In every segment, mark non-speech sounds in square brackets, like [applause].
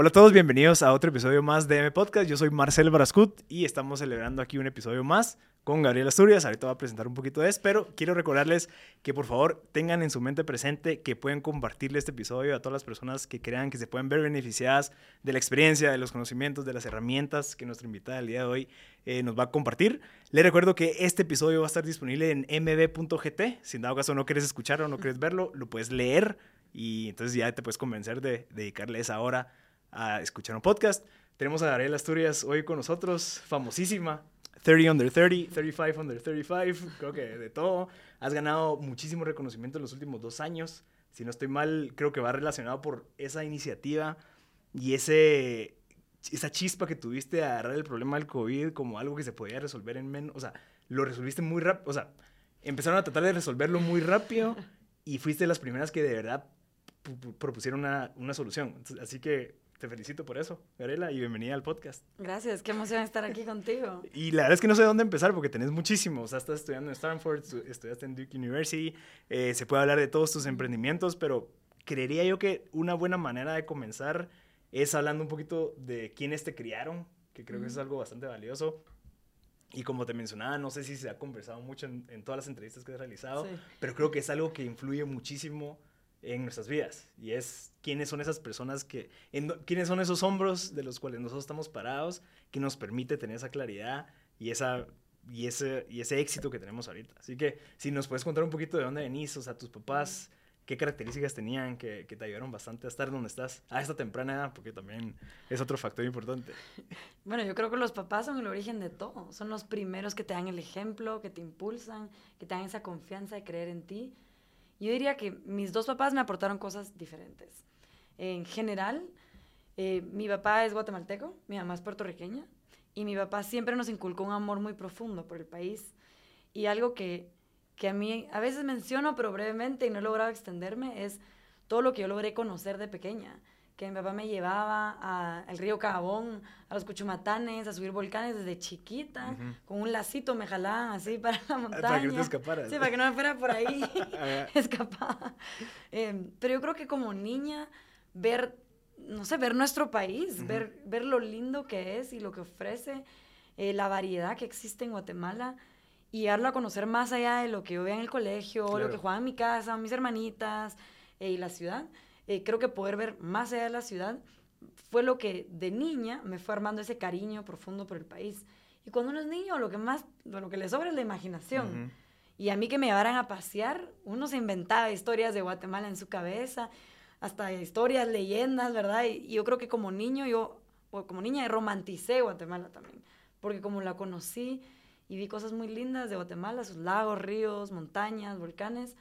Hola a todos, bienvenidos a otro episodio más de M Podcast. Yo soy Marcel Brascut y estamos celebrando aquí un episodio más con Gabriel Asturias. Ahorita voy a presentar un poquito de eso, pero quiero recordarles que por favor tengan en su mente presente que pueden compartirle este episodio a todas las personas que crean que se pueden ver beneficiadas de la experiencia, de los conocimientos, de las herramientas que nuestra invitada el día de hoy eh, nos va a compartir. Les recuerdo que este episodio va a estar disponible en mb.gt. Si en dado caso no quieres escucharlo o no quieres verlo, lo puedes leer y entonces ya te puedes convencer de dedicarle esa hora a escuchar un podcast. Tenemos a Gabriela Asturias hoy con nosotros, famosísima. 30 under 30, 35 under 35, creo que de todo. Has ganado muchísimo reconocimiento en los últimos dos años. Si no estoy mal, creo que va relacionado por esa iniciativa y ese, esa chispa que tuviste a agarrar el problema del COVID como algo que se podía resolver en menos. O sea, lo resolviste muy rápido. O sea, empezaron a tratar de resolverlo muy rápido y fuiste de las primeras que de verdad propusieron una, una solución. Así que te felicito por eso, Garela, y bienvenida al podcast. Gracias, qué emoción estar aquí contigo. [laughs] Y la verdad es que no sé dónde empezar porque tenés muchísimo. O sea, estás estudiando en Stanford, estudiaste en Duke University, eh, se puede hablar de todos tus emprendimientos, pero creería yo que una buena manera de comenzar es hablando un poquito de quiénes te criaron, que creo que es algo bastante valioso. Y como te mencionaba, no sé si se ha conversado mucho en, en todas las entrevistas que has realizado, sí. pero creo que es algo que influye muchísimo en nuestras vidas. Y es quiénes son esas personas que, quiénes son esos hombros de los cuales nosotros estamos parados, que nos permite tener esa claridad y, esa, y, ese, y ese éxito que tenemos ahorita. Así que si nos puedes contar un poquito de dónde venís, o sea, tus papás, qué características tenían que, que, te ayudaron bastante a estar donde estás a esta temprana edad, porque también es otro factor importante. [laughs] Bueno, yo creo que los papás son el origen de todo. Son los primeros que te dan el ejemplo, que te impulsan, que te dan esa confianza de creer en ti. Yo diría que mis dos papás me aportaron cosas diferentes. En general, eh, mi papá es guatemalteco, mi mamá es puertorriqueña, y mi papá siempre nos inculcó un amor muy profundo por el país. Y algo que, que a mí a veces menciono, pero brevemente, y no he logrado extenderme, es todo lo que yo logré conocer de pequeña que mi papá me llevaba al río Cabón, a los Cuchumatanes, a subir volcanes desde chiquita, con un lacito me jalaban así para la montaña. [laughs] Para que no te escaparas. Sí, para que no me fuera por ahí [laughs] [laughs] escapada. Eh, pero yo creo que como niña, ver, no sé, ver nuestro país, ver, ver lo lindo que es y lo que ofrece, eh, la variedad que existe en Guatemala, y darlo a conocer más allá de lo que yo veía en el colegio, claro. lo que jugaba en mi casa, mis hermanitas eh, y la ciudad eh, creo que poder ver más allá de la ciudad fue lo que de niña me fue armando ese cariño profundo por el país. Y cuando uno es niño, lo que más, lo que le sobra es la imaginación. Uh -huh. Y a mí que me llevaran a pasear, uno se inventaba historias de Guatemala en su cabeza, hasta historias, leyendas, ¿verdad? Y, y yo creo que como niño, yo, o como niña, romanticé Guatemala también. Porque como la conocí y vi cosas muy lindas de Guatemala, sus lagos, ríos, montañas, volcanes,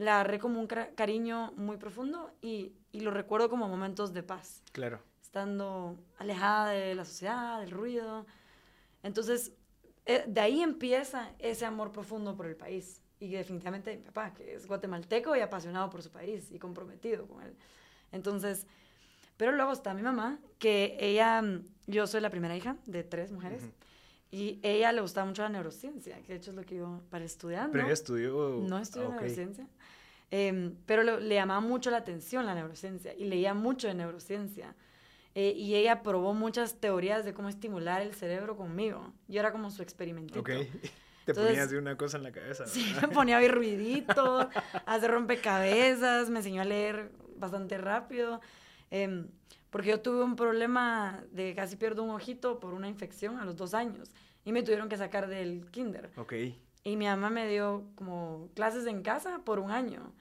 la agarré como un cariño muy profundo y, y, lo recuerdo como momentos de paz. Claro. Estando alejada de la sociedad, del ruido. Entonces, eh, de ahí empieza ese amor profundo por el país. Y definitivamente mi papá, que es guatemalteco y apasionado por su país y comprometido con él. Entonces, pero luego está mi mamá, que ella, yo soy la primera hija de tres mujeres. Uh -huh. Y ella le gustaba mucho la neurociencia, que de hecho es lo que iba para estudiar. ¿Pero ¿no? ella estudió? No estudió ah, okay. neurociencia. Eh, pero le, le, llamaba mucho la atención la neurociencia y leía mucho de neurociencia. Eh, y ella probó muchas teorías de cómo estimular el cerebro conmigo. Yo era como su experimentito. Ok. [laughs] Te Entonces, ponías de una cosa en la cabeza. Sí, [laughs] me ponía a ruiditos, [laughs] a hacer rompecabezas, me enseñó a leer bastante rápido. Eh, porque yo tuve un problema de casi pierdo un ojito por una infección a los dos años y me tuvieron que sacar del kinder. Ok. Y mi mamá me dio como clases en casa por un año.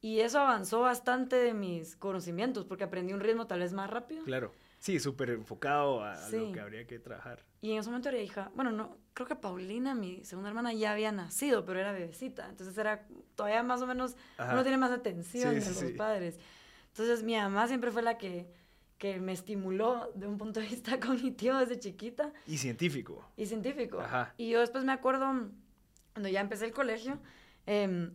Y eso avanzó bastante de mis conocimientos porque aprendí un ritmo tal vez más rápido. Claro. Sí, súper enfocado a, sí. lo que habría que trabajar. Y en ese momento era hija, bueno, no, creo que Paulina, mi segunda hermana, ya había nacido, pero era bebecita. Entonces era todavía más o menos, Ajá. uno tiene más atención sí, de sí, los padres. Entonces mi mamá siempre fue la que que me estimuló de un punto de vista [laughs] cognitivo desde chiquita. Y científico. Y científico. Ajá. Y yo después me acuerdo, cuando ya empecé el colegio, eh,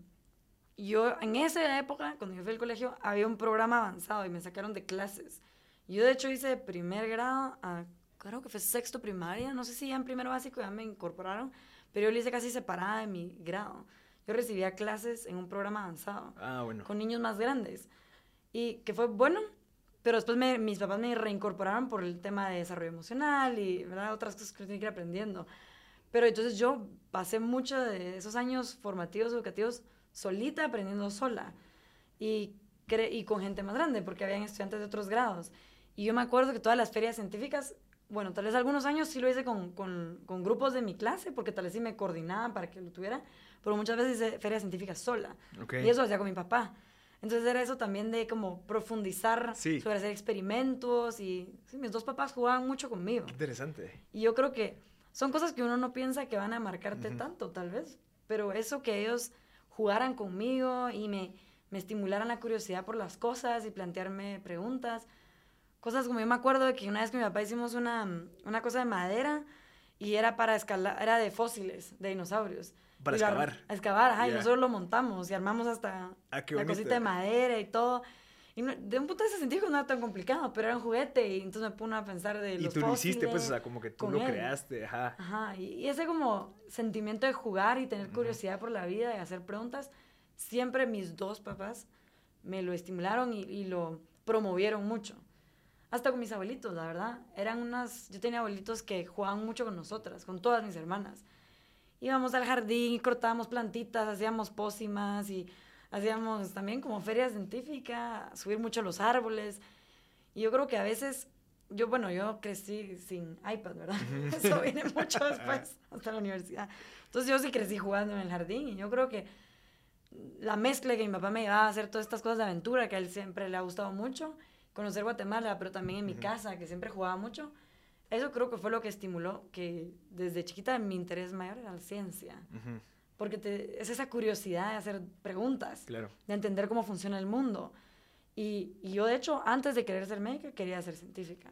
yo en esa época, cuando yo fui al colegio, había un programa avanzado y me sacaron de clases. Yo de hecho hice de primer grado a, creo que fue sexto primaria, no sé si ya en primero básico ya me incorporaron, pero yo lo hice casi separada de mi grado. Yo recibía clases en un programa avanzado. Ah, bueno. Con niños más grandes. Y que fue bueno, Pero después me, mis papás me reincorporaron por el tema de desarrollo emocional y ¿verdad? otras cosas que tenía que ir aprendiendo. Pero entonces yo pasé mucho de esos años formativos, educativos, solita, aprendiendo sola. Y, y con gente más grande, porque habían estudiantes de otros grados. Y yo me acuerdo que todas las ferias científicas, bueno, tal vez algunos años sí lo hice con, con, con grupos de mi clase, porque tal vez sí me coordinaban para que lo tuviera, pero muchas veces hice ferias científicas sola. Y eso lo hacía con mi papá. Entonces era eso también de como profundizar sobre hacer experimentos y sí, mis dos papás jugaban mucho conmigo. interesante. Y yo creo que son cosas que uno no piensa que van a marcarte tanto, tal vez, pero eso que ellos jugaran conmigo y me, me estimularan la curiosidad por las cosas y plantearme preguntas. Cosas como yo me acuerdo de que una vez que mi papá hicimos una, una cosa de madera y era para escalar, era de fósiles, de dinosaurios. Para excavar. A excavar, ajá, y nosotros lo montamos y armamos hasta ah, la cosita de madera y todo. Y de un punto de vista científico no era tan complicado, pero era un juguete y entonces me puse a pensar de los Y tú lo hiciste, pues, o sea, como que tú lo creaste, ajá. Ajá, y, ese como sentimiento de jugar y tener curiosidad por la vida y hacer preguntas, siempre mis dos papás me lo estimularon y, y lo promovieron mucho. Hasta con mis abuelitos, la verdad. Eran unas, yo tenía abuelitos que jugaban mucho con nosotras, con todas mis hermanas íbamos al jardín y cortábamos plantitas, hacíamos pócimas y hacíamos también como feria científica, subir mucho los árboles. Y yo creo que a veces, yo, bueno, yo crecí sin iPad, ¿verdad? [laughs] Eso viene mucho después, hasta la universidad. Entonces yo sí crecí jugando en el jardín y yo creo que la mezcla que mi papá me llevaba a hacer todas estas cosas de aventura, que a él siempre le ha gustado mucho, conocer Guatemala, pero también en mi casa, que siempre jugaba mucho, eso creo que fue lo que estimuló que desde chiquita mi interés mayor era la ciencia. Porque te, es esa curiosidad de hacer preguntas, de entender cómo funciona el mundo. Y, y, yo, de hecho, antes de querer ser médica, quería ser científica.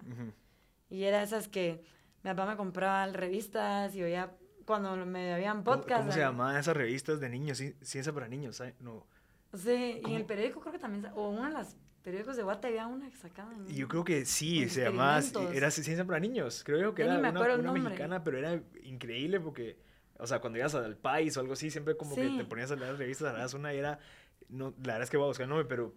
Y era esas que mi papá me compraba revistas y oía cuando me habían podcast. ¿Cómo, se llamaban esas revistas de niños? Ciencia para niños, No. Sí, y en el periódico creo que también, o una de las periódicos de Guate había una que sacaban. Yo creo que sí, se llamaba, era Ciencia para Niños, creo que era una, una mexicana, pero era increíble porque, o sea, cuando ibas al país o algo así, siempre como que te ponías a leer las revistas, la una y era, no, la verdad es que voy a buscar el nombre, pero,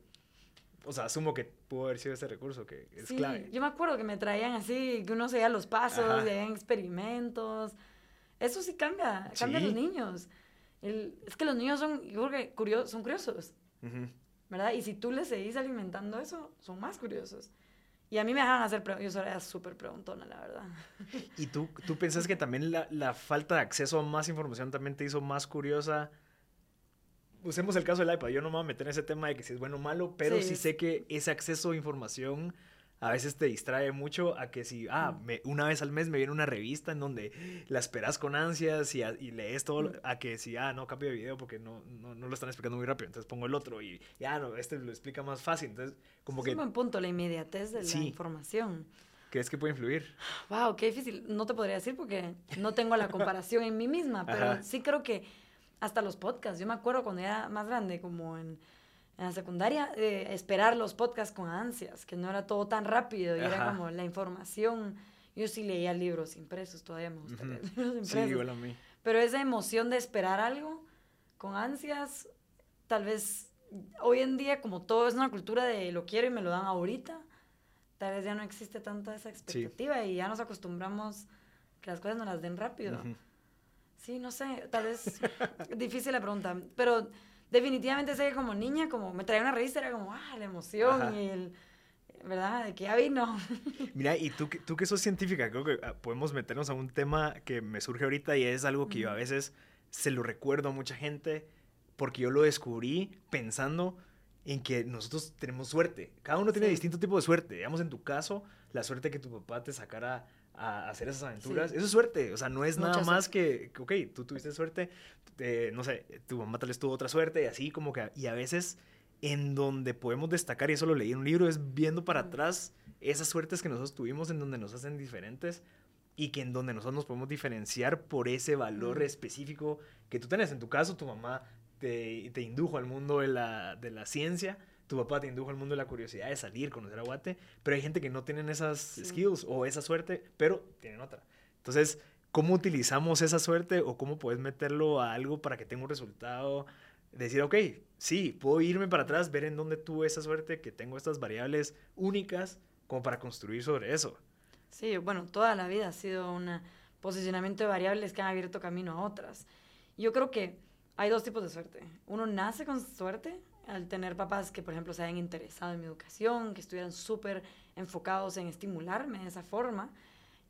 o sea, asumo que pudo haber sido ese recurso que es sí, clave. Yo me acuerdo que me traían así, que uno seguía los pasos, y experimentos. Eso sí cambia, cambia a los niños. El, es que los niños son, yo creo que curiosos, son curiosos. ¿verdad? Y si tú les seguís alimentando eso, son más curiosos. Y a mí me dejan hacer preguntas. Yo era súper preguntona, la verdad. ¿Y tú, tú pensás que también la, la, falta de acceso a más información también te hizo más curiosa? Usemos el caso del iPad. Yo no me voy a meter en ese tema de que si es bueno o malo, pero sí sé que ese acceso a información a veces te distrae mucho a que si, ah, me, una vez al mes me viene una revista en donde la esperas con ansias y, y lees todo, a que si, ah, no, cambio de video porque no, no, no, lo están explicando muy rápido, entonces pongo el otro y ya, no, este lo explica más fácil, entonces como que... Es un buen punto, la inmediatez de la información. ¿Crees que puede influir? Wow, qué difícil. No te podría decir porque no tengo la [laughs] comparación en mí misma, pero sí creo que hasta los podcasts, yo me acuerdo cuando era más grande, como en en la secundaria, eh, esperar los podcasts con ansias, que no era todo tan rápido y era como la información. Yo sí leía libros impresos, todavía me gusta leer [laughs] libros impresos. Sí, igual a mí. Pero esa emoción de esperar algo con ansias, tal vez hoy en día, como todo es una cultura de lo quiero y me lo dan ahorita, tal vez ya no existe tanta esa expectativa y ya nos acostumbramos que las cosas nos las den rápido. Sí, no sé, tal vez [laughs] difícil la pregunta, pero definitivamente sé que como niña, como me traía una revista, era como, ah, la emoción y el, ¿verdad? De que ya vino. [laughs] Mira, y tú, tú que sos científica, creo que ah, podemos meternos a un tema que me surge ahorita y es algo que yo a veces se lo recuerdo a mucha gente porque yo lo descubrí pensando en que nosotros tenemos suerte. Cada uno tiene distinto tipo de suerte. Digamos, en tu caso, la suerte que tu papá te sacara a hacer esas aventuras. Eso es suerte, o sea, no es nada más que, ok, tú tuviste suerte, eh, no sé, tu mamá tal vez tuvo otra suerte y así como que, y a veces en donde podemos destacar, y eso lo leí en un libro, es viendo para atrás esas suertes que nosotros tuvimos en donde nos hacen diferentes y que en donde nosotros nos podemos diferenciar por ese valor específico que tú tienes. En tu caso, tu mamá te, te indujo al mundo de la, de la ciencia tu papá te indujo al mundo de la curiosidad de salir, conocer a Guate, pero hay gente que no tienen esas skills o esa suerte, pero tienen otra. Entonces, ¿cómo utilizamos esa suerte o cómo puedes meterlo a algo para que tenga un resultado decir, ok, sí, puedo irme para atrás, ver en dónde tuve esa suerte, que tengo estas variables únicas como para construir sobre eso. Sí, bueno, toda la vida ha sido un posicionamiento de variables que han abierto camino a otras. Yo creo que hay dos tipos de suerte. Uno nace con suerte al tener papás que, por ejemplo, se hayan interesado en mi educación, que estuvieran súper enfocados en estimularme de esa forma.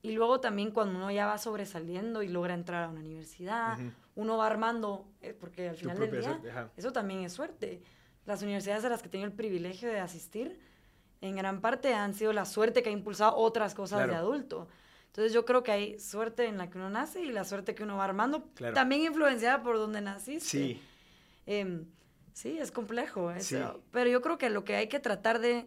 Y luego también cuando uno ya va sobresaliendo y logra entrar a una universidad, uno va armando, eh, porque al final del día, eso también es suerte. Las universidades a las que tengo el privilegio de asistir, en gran parte han sido la suerte que ha impulsado otras cosas de adulto. Entonces yo creo que hay suerte en la que uno nace y la suerte que uno va armando, también influenciada por donde naciste. Sí. Em, sí, es complejo eso. Pero yo creo que lo que hay que tratar de...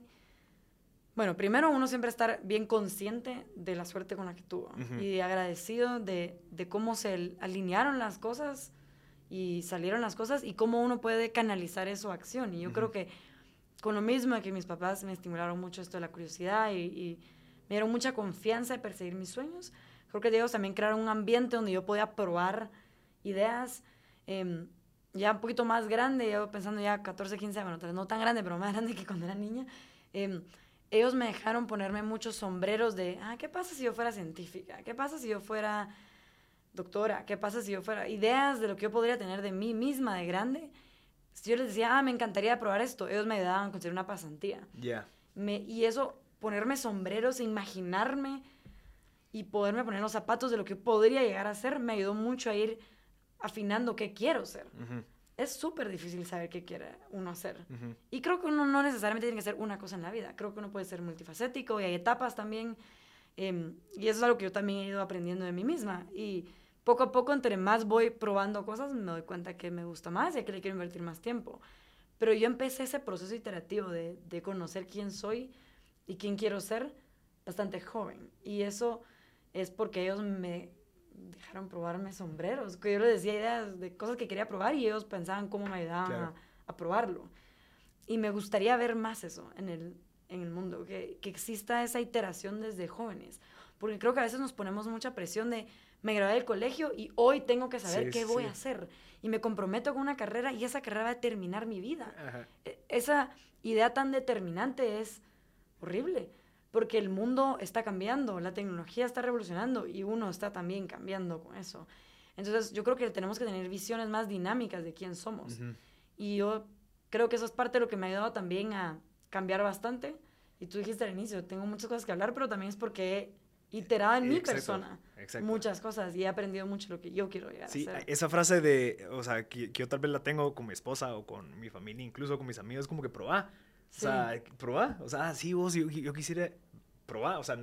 Bueno, primero uno siempre estar bien consciente de la suerte con la que tuvo y agradecido de, de, cómo se alinearon las cosas y salieron las cosas y cómo uno puede canalizar eso a acción. Y yo creo que con lo mismo que mis papás me estimularon mucho esto de la curiosidad y me dieron mucha confianza de perseguir mis sueños. Creo que ellos también crearon un ambiente donde yo podía probar ideas. Em, ya un poquito más grande, yo pensando ya 14, 15, bueno, no tan grande, pero más grande que cuando era niña. Em, ellos me dejaron ponerme muchos sombreros de, ah, ¿qué pasa si yo fuera científica? ¿Qué pasa si yo fuera doctora? ¿Qué pasa si yo fuera... Ideas de lo que yo podría tener de mí misma de grande. Si yo les decía, ah, me encantaría probar esto, ellos me ayudaban a conseguir una pasantía. Ya. y eso ponerme sombreros, imaginarme y poderme poner los zapatos de lo que podría llegar a ser, me ayudó mucho a ir afinando qué quiero ser. Es súper difícil saber qué quiere uno hacer. Y creo que uno no necesariamente tiene que ser una cosa en la vida. Creo que uno puede ser multifacético y hay etapas también. Em, y eso es algo que yo también he ido aprendiendo de mí misma. Y poco a poco, entre más voy probando cosas, me doy cuenta que me gusta más y que le quiero invertir más tiempo. Pero yo empecé ese proceso iterativo de, de conocer quién soy y quién quiero ser bastante joven. Y eso es porque ellos me dejaron probarme sombreros, que yo les decía ideas de cosas que quería probar y ellos pensaban cómo me ayudaban a, probarlo. Y me gustaría ver más eso en el, en el mundo, que, que, exista esa iteración desde jóvenes. Porque creo que a veces nos ponemos mucha presión de, me gradué del colegio y hoy tengo que saber qué voy a hacer. Y me comprometo con una carrera y esa carrera va a determinar mi vida. E, esa idea tan determinante es horrible, porque el mundo está cambiando, la tecnología está revolucionando y uno está también cambiando con eso. Entonces yo creo que tenemos que tener visiones más dinámicas de quién somos. Y yo creo que eso es parte de lo que me ha ayudado también a cambiar bastante. Y tú dijiste al inicio, tengo muchas cosas que hablar, pero también es porque he iterado en mi persona muchas cosas y he aprendido mucho lo que yo quiero llegar sí, esa frase de, o sea, que, yo tal vez la tengo con mi esposa o con mi familia, incluso con mis amigos, como que o sea, probar. O sea, sí, vos, yo, yo, quisiera probar. O sea,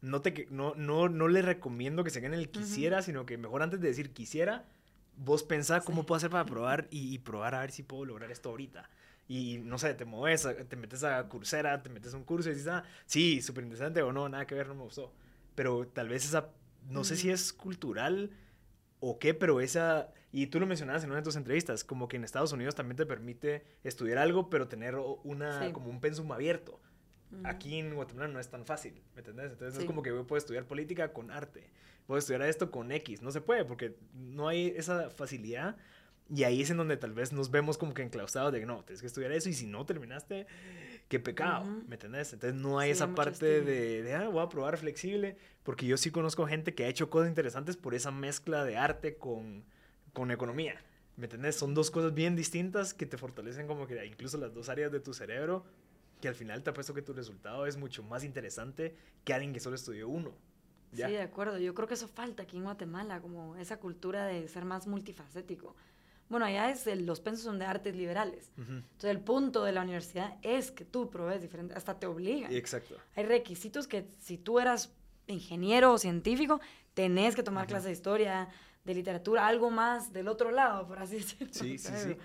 no, te, no, no, no le recomiendo que se en el quisiera, sino que mejor antes de decir quisiera, vos pensás cómo puedo hacer para probar y, probar a ver si puedo lograr esto ahorita. Y no sé, te mueves, te metes a Coursera, te metes a un curso y dices, ah, sí, súper interesante o no, nada que ver, no me gustó. Pero tal vez esa, no sé si es cultural o qué, pero esa, y tú lo mencionabas en una de tus entrevistas, como que en Estados Unidos también te permite estudiar algo, pero tener una, como un pensum abierto. Aquí en Guatemala no es tan fácil, ¿me entendés? Entonces es como que puedo estudiar política con arte, puedo estudiar esto con X, no se puede porque no hay esa facilidad y ahí es en donde tal vez nos vemos como que enclaustrados de que no, tienes que estudiar eso y si no terminaste, qué pecado, ¿me entendés? Entonces no hay esa parte de, de, ah, voy a probar flexible, porque yo sí conozco gente que ha hecho cosas interesantes por esa mezcla de arte con, con economía. ¿Me entendés? Son dos cosas bien distintas que te fortalecen como que incluso las dos áreas de tu cerebro, que al final te apuesto que tu resultado es mucho más interesante que alguien que solo estudió uno. Sí, de acuerdo. Yo creo que eso falta aquí en Guatemala, como esa cultura de ser más multifacético. Bueno, allá es los pensos son de artes liberales. Entonces, el punto de la universidad es que tú provees diferente, hasta te obligan. Exacto. Hay requisitos que si tú eras ingeniero o científico, tenés que tomar clases de historia, de literatura, algo más del otro lado, por así [laughs] decirlo. Sí, sí, sí.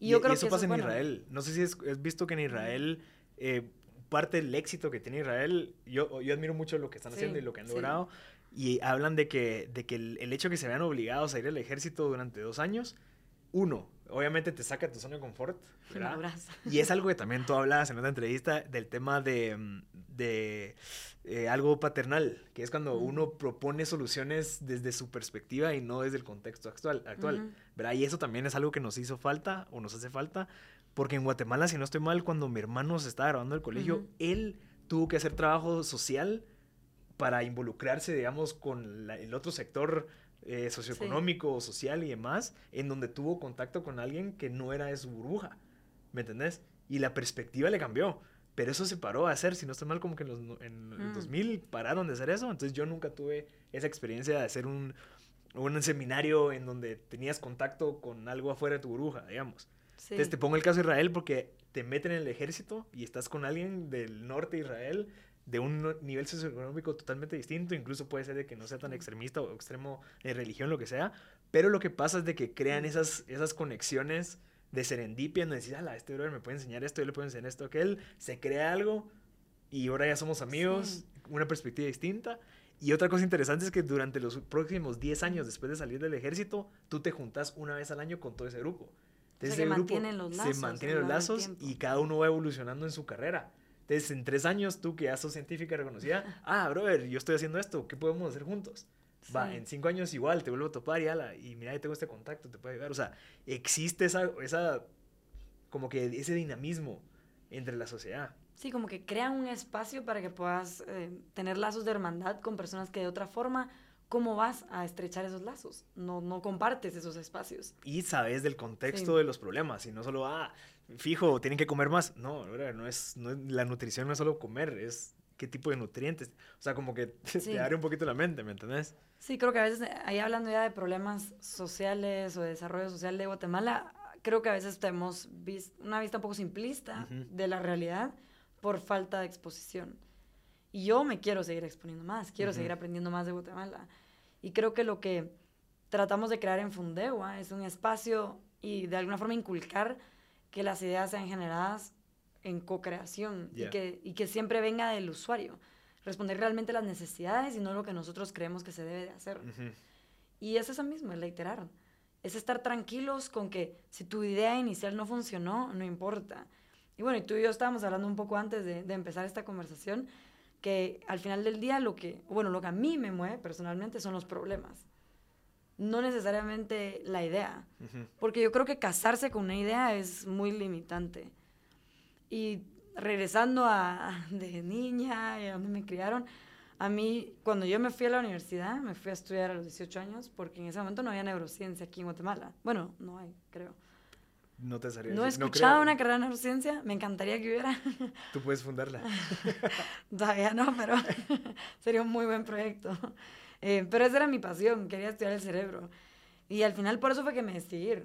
Y, yo creo eso que pasa en Israel. No sé si has visto que en Israel, eh, parte del éxito que tiene Israel, yo, yo admiro mucho lo que están haciendo y lo que han logrado. Y hablan de que, de que el, el hecho de que se vean obligados a ir al ejército durante dos años uno, obviamente te saca de tu zona de confort, ¿verdad? Y es algo que también tú hablabas en otra entrevista del tema de, mm, de eh, algo paternal, que es cuando uno propone soluciones desde su perspectiva y no desde el contexto actual, actual ¿verdad? Y eso también es algo que nos hizo falta o nos hace falta, porque en Guatemala, si no estoy mal, cuando mi hermano se estaba grabando el colegio, él tuvo que hacer trabajo social para involucrarse, digamos, con el otro sector eh, socioeconómico, social y demás, en donde tuvo contacto con alguien que no era de su burbuja, ¿me entendés? Y la perspectiva le cambió. Pero eso se paró a hacer, si no estoy mal, como que en, los, en el 2000 mm. pararon de hacer eso. Entonces yo nunca tuve esa experiencia de hacer un, un seminario en donde tenías contacto con algo afuera de tu burbuja, digamos. Entonces te pongo el caso de Israel porque te meten en el ejército y estás con alguien del norte de Israel de un nivel socioeconómico totalmente distinto, incluso puede ser de que no sea tan extremista o extremo de religión, lo que sea, pero lo que pasa es de que crean esas, esas conexiones de serendipia, en decir, ala, este brother me puede enseñar esto, yo le puedo enseñar esto, aquel, se crea algo y ahora ya somos amigos, una perspectiva distinta. Y otra cosa interesante es que durante los próximos 10 años después de salir del ejército, tú te juntas una vez al año con todo ese grupo. Entonces, se mantienen los lazos. Se mantienen los lazos y cada uno va evolucionando en su carrera. Entonces, en tres años, tú que ya sos científica reconocida, ah, brother, yo estoy haciendo esto, ¿qué podemos hacer juntos? Va, en cinco años igual, te vuelvo a topar y ala, y mira, tengo este contacto, te puede ayudar. O sea, existe esa, esa, como que ese dinamismo entre la sociedad. Sí, como que crean un espacio para que puedas eh, tener lazos de hermandad con personas que de otra forma, ¿cómo vas a estrechar esos lazos? No, no compartes esos espacios. Y sabes del contexto de los problemas, y no solo, ah, fijo, tienen que comer más. No, no es, no la nutrición no es solo comer, es qué tipo de nutrientes. O sea, como que [laughs] te abre un poquito la mente, ¿me entendés? Sí, creo que a veces, ahí hablando ya de problemas sociales o de desarrollo social de Guatemala, creo que a veces tenemos una vista un poco simplista de la realidad por falta de exposición. Y yo me quiero seguir exponiendo más, quiero seguir aprendiendo más de Guatemala. Y creo que lo que tratamos de crear en Fundewa es un espacio y de alguna forma inculcar que las ideas sean generadas en co-creación y, que, y que siempre venga del usuario. Responder realmente las necesidades y no lo que nosotros creemos que se debe de hacer. Y es eso mismo, es iterar. Es estar tranquilos con que si tu idea inicial no funcionó, no importa. Y bueno, y tú y yo estábamos hablando un poco antes de, de empezar esta conversación, que al final del día lo que, bueno, lo que a mí me mueve personalmente son los problemas no necesariamente la idea. Porque yo creo que casarse con una idea es muy limitante. Y regresando a [laughs] de niña y a donde me criaron, a mí, cuando yo me fui a la universidad, me fui a estudiar a los 18 años, porque en ese momento no había neurociencia aquí en Guatemala. Bueno, no hay, creo. No te No he escuchado una carrera de neurociencia, me encantaría que hubiera. [laughs] Tú puedes fundarla. [laughs] Todavía no, pero sería un muy buen proyecto. Eh, pero esa era mi pasión, quería estudiar el cerebro. Y al final por eso fue que me decidí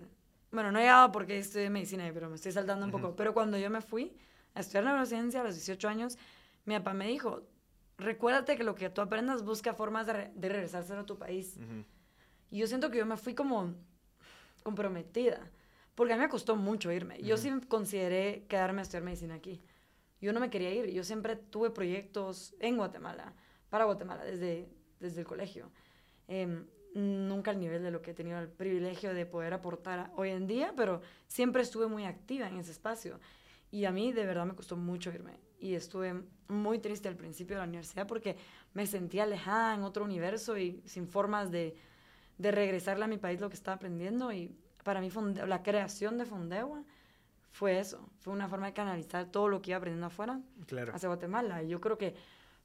Bueno, no he llegado porque estudié medicina, pero me estoy saltando un poco. Pero cuando yo me fui a estudiar neurociencia a los 18 años, mi papá me dijo, recuérdate que lo que tú aprendas busca formas de, de regresarse a tu país. Y yo siento que yo me fui como comprometida, porque a mí me costó mucho irme. Yo sí consideré quedarme a estudiar medicina aquí. Yo no me quería ir, yo siempre tuve proyectos en Guatemala, para Guatemala, desde desde el colegio. Em, nunca al nivel de lo que he tenido el privilegio de poder aportar hoy en día, pero siempre estuve muy activa en ese espacio. Y a mí de verdad me costó mucho irme. Y estuve muy triste al principio de la universidad porque me sentía alejada en otro universo y sin formas de, de regresarle a mi país lo que estaba aprendiendo. Y para mí la creación de Fondewa fue eso. Fue una forma de canalizar todo lo que iba aprendiendo afuera claro. hacia Guatemala. Y yo creo que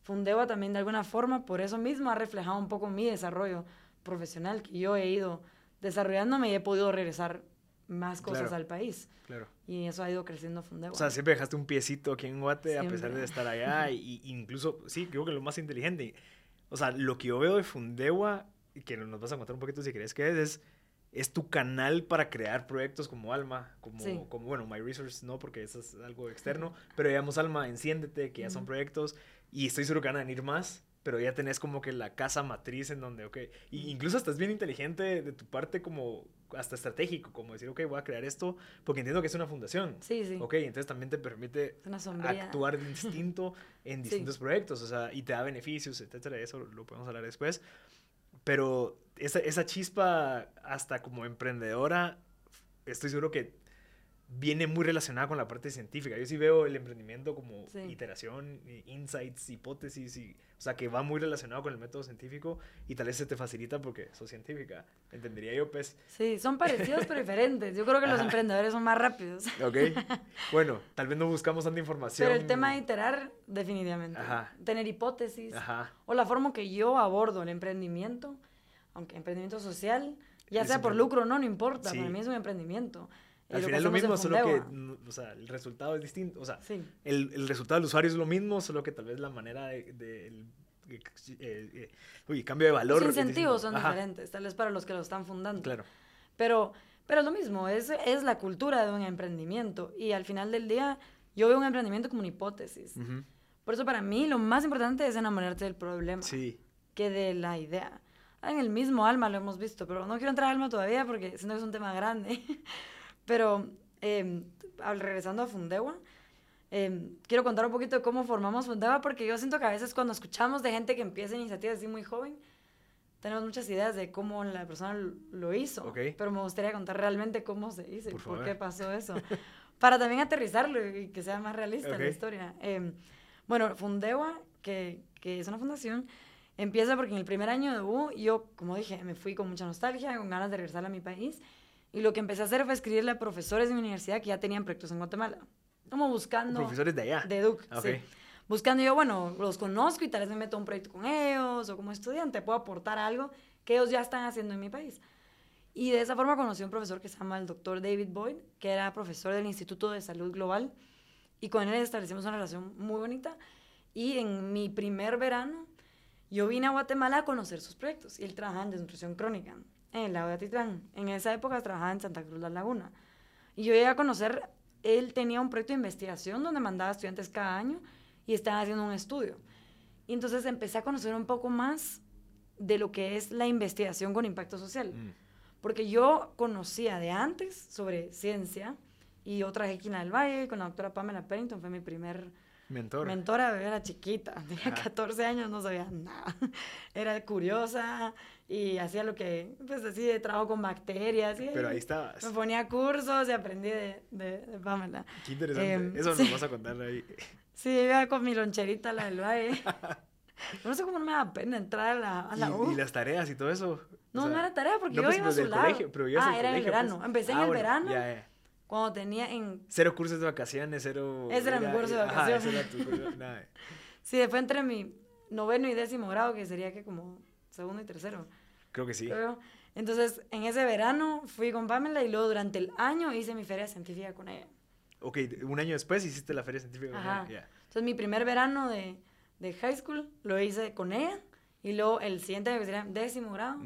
Fundeva también de alguna forma, por eso mismo ha reflejado un poco mi desarrollo profesional, que yo he ido desarrollándome y he podido regresar más cosas al país. Claro. Y eso ha ido creciendo Fundeva. O sea, siempre dejaste un piecito aquí en Guate a pesar de estar allá. y, incluso, sí, creo que lo más inteligente. O sea, lo que yo veo de Fundewa, que nos vas a contar un poquito si querés que es, es es tu canal para crear proyectos como Alma, como, como bueno, My Resource no, porque eso es algo externo, pero digamos Alma, enciéndete, que ya son proyectos, y estoy seguro que van a venir más, pero ya tenés como que la casa matriz en donde, ok, y incluso estás bien inteligente de tu parte como hasta estratégico, como decir, ok, voy a crear esto, porque entiendo que es una fundación. Sí, sí. Ok, entonces también te permite actuar [laughs] distinto en distintos proyectos, o sea, y te da beneficios, etcétera, eso lo podemos hablar después. Pero esa, esa chispa, hasta como emprendedora, estoy seguro que viene muy relacionada con la parte científica. Yo sí veo el emprendimiento como iteración, insights, hipótesis, y, o sea, que va muy relacionado con el método científico y tal vez se te facilita porque sos científica. Entendería yo, pues. Sí, son parecidos pero diferentes. Yo creo que los emprendedores son más rápidos. Ok. Bueno, tal vez no buscamos tanta información. Pero el tema de iterar, definitivamente. Ajá. Tener hipótesis. Ajá. O la forma que yo abordo el emprendimiento, aunque emprendimiento social, ya sea por lucro o no, no importa. Para mí es un emprendimiento. Al final es lo mismo, solo que o sea, el resultado es distinto. O sea, el, el, resultado del usuario es lo mismo, solo que tal vez la manera de... de el, eh, eh, uy, cambio de valor. Los incentivos son diferentes, tal vez para los que lo están fundando. Claro. Pero, pero es lo mismo, es, es la cultura de un emprendimiento. Y al final del día, yo veo un emprendimiento como una hipótesis. Por eso para mí lo más importante es enamorarte del problema. Sí. Que de la idea. En el mismo alma lo hemos visto, pero no quiero entrar al alma todavía porque siento que es un tema grande. [laughs] Pero eh, regresando a Fundewa, em, quiero contar un poquito de cómo formamos Fundewa, porque yo siento que a veces cuando escuchamos de gente que empieza iniciativas así muy joven, tenemos muchas ideas de cómo la persona lo hizo, pero me gustaría contar realmente cómo se hizo y por qué pasó [laughs] eso, para también aterrizarlo y que sea más realista la historia. Eh, bueno, Fundewa, que, que es una fundación, empieza porque en el primer año de U, yo, como dije, me fui con mucha nostalgia, con ganas de regresar a mi país, y lo que empecé a hacer fue escribirle a profesores de mi universidad que ya tenían proyectos en Guatemala. Como buscando... Profesores de allá. De Duke, sí. Buscando yo, bueno, los conozco y tal vez me meto a un proyecto con ellos o como estudiante puedo aportar algo que ellos ya están haciendo en mi país. Y de esa forma conocí a un profesor que se llama el doctor David Boyd, que era profesor del Instituto de Salud Global. Y con él establecimos una relación muy bonita. Y en mi primer verano, yo vine a Guatemala a conocer sus proyectos. Y él trabajaba en desnutrición crónica en el lago de Atitlán. En esa época trabajaba en Santa Cruz La Laguna. Y yo llegué a conocer, él tenía un proyecto de investigación donde mandaba estudiantes cada año y estaba haciendo un estudio. Y entonces empecé a conocer un poco más de lo que es la investigación con impacto social. Mm. Porque yo conocía de antes sobre ciencia y yo trabajé aquí en el Valle con la doctora Pamela Pennington, fue mi primer Mentora. Mentora, era chiquita, tenía 14 años, no sabía nada. [laughs] Era curiosa y hacía lo que, pues así, de trabajo con bacterias. Pero ahí estabas. Me ponía cursos y aprendí de, de, Pamela. Qué interesante. Em, Eso nos vas a contar ahí. [laughs] Sí, iba con mi loncherita la del valle. [laughs] no sé cómo no me da pena entrar a la, a la ¿Y, ¿Y, las tareas y todo eso? No, no era tarea porque yo pues, iba a su lado. Colegio, pero ah, era en el verano. Pues. Empecé en ah, el verano. Ya, ya cuando tenía en... Cero cursos de vacaciones, cero... Ese era, mi curso de vacaciones. [laughs] Sí, después entre mi noveno y décimo grado, que sería que como segundo y tercero. Creo que sí. entonces, en ese verano fui con Pamela y luego durante el año hice mi feria científica con ella. Ok, un año después hiciste la feria científica con ella. Entonces, mi primer verano de, de, high school lo hice con ella y luego el siguiente que sería décimo grado,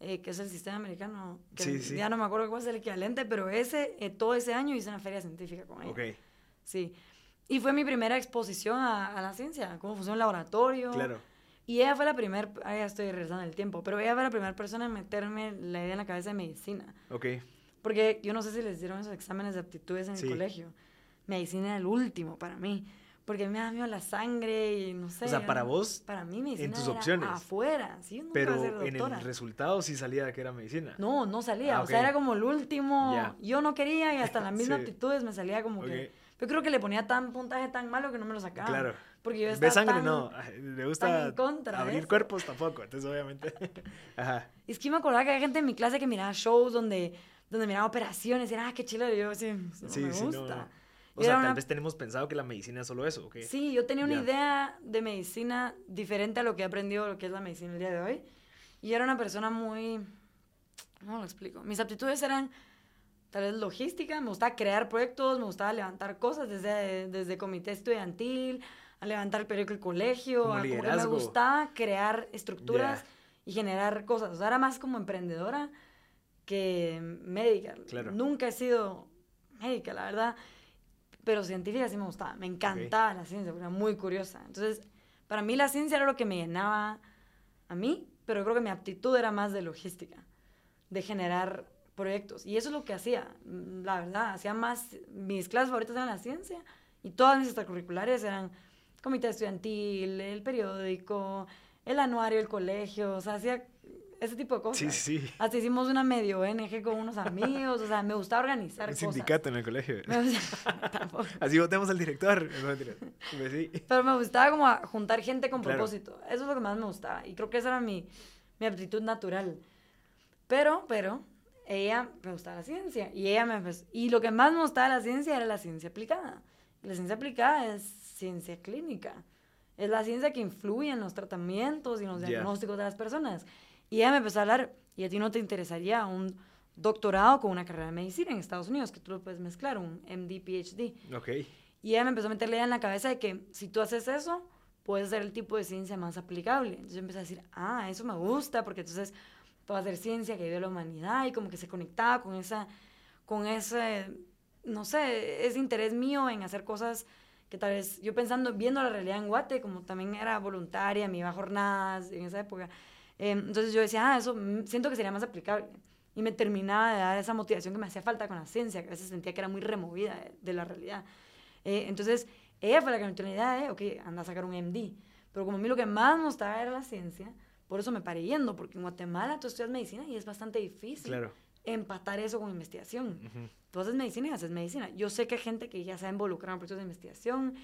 eh, que es el sistema americano, que ya no me acuerdo cuál es el equivalente, pero ese, eh, todo ese año hice una feria científica con ella. Ok. Sí. Y fue mi primera exposición a, la ciencia, cómo funciona un laboratorio. Claro. Y ella fue la primera, ya estoy regresando el tiempo, pero ella fue la primera persona en meterme la idea en la cabeza de medicina. Ok. Porque yo no sé si les dieron esos exámenes de aptitudes en el colegio. Medicina era el último para mí porque me da miedo la sangre y no sé. O sea, para vos. Para mí medicina en tus opciones. afuera, sí, no Pero en el resultado sí salía que era medicina. No, no salía, ah, o sea, era como el último. Yo no quería y hasta las mismas [laughs] aptitudes me salía como que yo creo que le ponía tan puntaje tan malo que no me lo sacaba. Claro. Porque yo estaba ¿Ves sangre? no. Le gusta abrir cuerpos tampoco. Entonces, obviamente. [laughs] Ajá. Es que me acordaba que había gente en mi clase que miraba shows donde, donde miraba operaciones y era, ah, qué chido. Yo, sí, sí me gusta. O sea, tal vez tenemos pensado que la medicina es solo eso, ¿ok? Sí, yo tenía una idea de medicina diferente a lo que he aprendido, lo que es la medicina el día de hoy. Y era una persona muy... ¿Cómo lo explico? Mis aptitudes eran tal vez logística, me gustaba crear proyectos, me gustaba levantar cosas desde, desde comité estudiantil, a levantar el periódico del colegio, a, me gustaba crear estructuras y generar cosas. O sea, era más como emprendedora que médica. Claro. Nunca he sido médica, la verdad pero científica sí me gustaba, me encantaba la ciencia, era muy curiosa. Entonces, para mí la ciencia era lo que me llenaba a mí, pero creo que mi aptitud era más de logística, de generar proyectos. Y eso es lo que hacía, la verdad, hacía más, mis clases favoritas eran la ciencia y todas mis extracurriculares eran comité estudiantil, el periódico, el anuario del colegio, o sea, hacía ese tipo de cosas. Sí, sí. Hasta hicimos una medio ONG con unos amigos, o sea, me gustaba organizar Un cosas. sindicato en el colegio. Me gusta- [laughs] tampoco. Así votemos al director. No. Pues sí. Pero me gustaba como juntar gente con Claro. propósito. Eso es lo que más me gustaba. Y creo que esa era mi, mi aptitud natural. Pero, pero, ella me gustaba la ciencia. Y ella me empezó- Y lo que más me gustaba de la ciencia era la ciencia aplicada. La ciencia aplicada es ciencia clínica. Es la ciencia que influye en los tratamientos y en los diagnósticos de las personas. Y ella me empezó a hablar, ¿y a ti no te interesaría un doctorado con una carrera de medicina en Estados Unidos? Que tú lo puedes mezclar, un MD, PhD. Ok. Y ella me empezó a meter la idea en la cabeza de que si tú haces eso, puedes ser el tipo de ciencia más aplicable. Entonces yo empecé a decir, ah, eso me gusta, porque entonces puedo hacer ciencia que ayude a la humanidad y como que se conectaba con esa, con ese, no sé, ese interés mío en hacer cosas que tal vez yo pensando, viendo la realidad en Guate, como también era voluntaria, me iba a jornadas en esa época. eh, entonces yo decía, ah, eso siento que sería más aplicable. Y me terminaba de dar esa motivación que me hacía falta con la ciencia, que a veces sentía que era muy removida de, de la realidad. Eh, entonces, ella fue la que me dio la idea de, ok, anda a sacar un MD. Pero como a mí lo que más me gustaba era la ciencia, por eso me paré yendo, porque en Guatemala tú estudias medicina y es bastante difícil Claro. Empatar eso con investigación. Ujú. Tú haces medicina y haces medicina. Yo sé que hay gente que ya se ha involucrado en procesos de investigación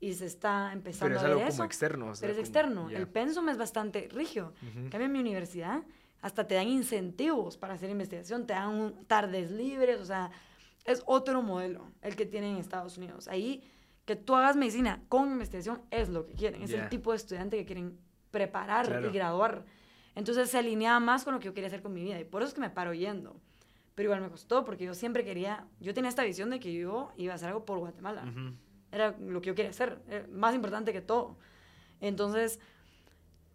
y se está empezando Pero es a ver algo eso. como externo. o sea, pero es como- externo. ya. El pensum es bastante rígido. Ujú. En cambio, en mi universidad hasta te dan incentivos para hacer investigación, te dan un- tardes libres, o sea, es otro modelo el que tienen en Estados Unidos. Ahí, que tú hagas medicina con investigación es lo que quieren, es Ya. el tipo de estudiante que quieren preparar Claro. y graduar. Entonces se alineaba más con lo que yo quería hacer con mi vida y por eso es que me paro yendo. Pero igual me costó porque yo siempre quería, yo tenía esta visión de que yo iba a hacer algo por Guatemala. Era lo que yo quería hacer, era más importante que todo. Entonces,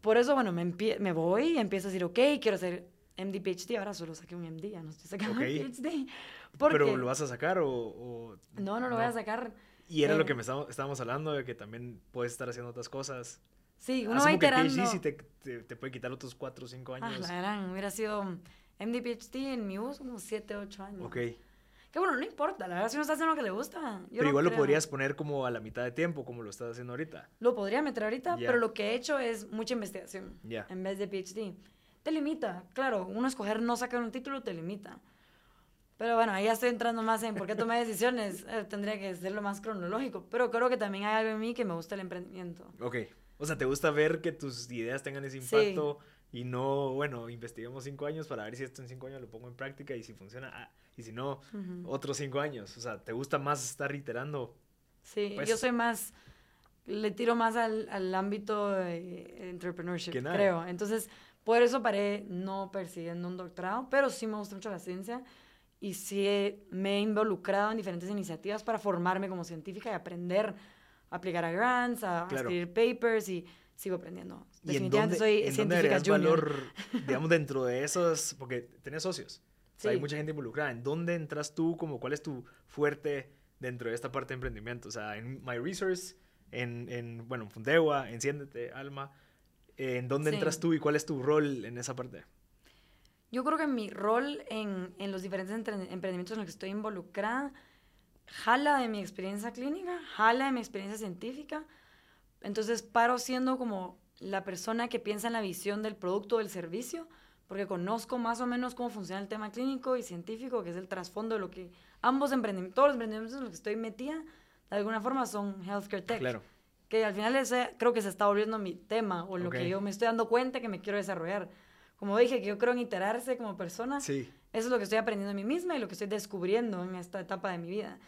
por eso, bueno, me, me voy y empiezo a decir, ok, quiero hacer MD, PhD. Ahora solo saqué un MD, ya no estoy sacando Ok. un PhD. Porque, ¿Pero lo vas a sacar o...? o- no, no lo voy a sacar. Y era lo eh, que me estábamos, estábamos hablando, de que también puedes estar haciendo otras cosas. Sí, uno Asumo va iterando. PhD sí te, te, te puede quitar otros 4 o 5 Ah, años. la gran, hubiera sido MD, PhD en mi uso como 7, 8 años. ok. Que bueno, no importa, la verdad, si uno está haciendo lo que le gusta. yo Pero no igual lo creo- podrías poner como a la mitad de tiempo, como lo estás haciendo ahorita. Lo podría meter ahorita, Ya. pero lo que he hecho es mucha investigación Ya. en vez de PhD. Te limita, claro, uno escoger no sacar un título te limita. Pero bueno, ahí ya estoy entrando más en por qué tomé [laughs] decisiones. eh, tendría que ser lo más cronológico. Pero creo que también hay algo en mí que me gusta el emprendimiento. Ok. O sea, ¿te gusta ver que tus ideas tengan ese Sí. impacto y no, bueno, investiguemos 5 años para ver si esto en 5 años lo pongo en práctica y si funciona, ah, y si no, Ujú. otros 5 años? O sea, ¿te gusta más estar iterando? Sí, Pues- yo soy más, le tiro más al, al ámbito de entrepreneurship, Que nada. creo. Entonces, por eso paré no persiguiendo un doctorado, pero sí me gusta mucho la ciencia y sí he- me he involucrado en diferentes iniciativas para formarme como científica y aprender aplicar a grants, a, a Claro. escribir papers y sigo aprendiendo. ¿Y en Definitivamente dónde, soy en dónde científica agregas junior. valor, [laughs] digamos, dentro de esos? Porque tenés socios. O sea, hay Sí. mucha gente involucrada. ¿En dónde entras tú? Como, ¿Cuál es tu fuerte dentro de esta parte de emprendimiento? O sea, en My Resource, en, en bueno, en Fundewa, Enciéndete, Alma. eh, ¿En dónde Sí. entras tú y cuál es tu rol en esa parte? Yo creo que mi rol en, en los diferentes emprendimientos en los que estoy involucrada jala de mi experiencia clínica, jala de mi experiencia científica. Entonces paro siendo como la persona que piensa en la visión del producto o del servicio, porque conozco más o menos cómo funciona el tema clínico y científico, que es el trasfondo de lo que ambos emprendimientos, todos los emprendimientos en los que estoy metida, de alguna forma son healthcare tech Claro. que al final ese creo que se está volviendo mi tema o lo que yo me estoy dando cuenta que me quiero desarrollar. Como dije, que yo creo en iterarse como persona. Sí. Eso es lo que estoy aprendiendo de mí misma y lo que estoy descubriendo en esta etapa de mi vida.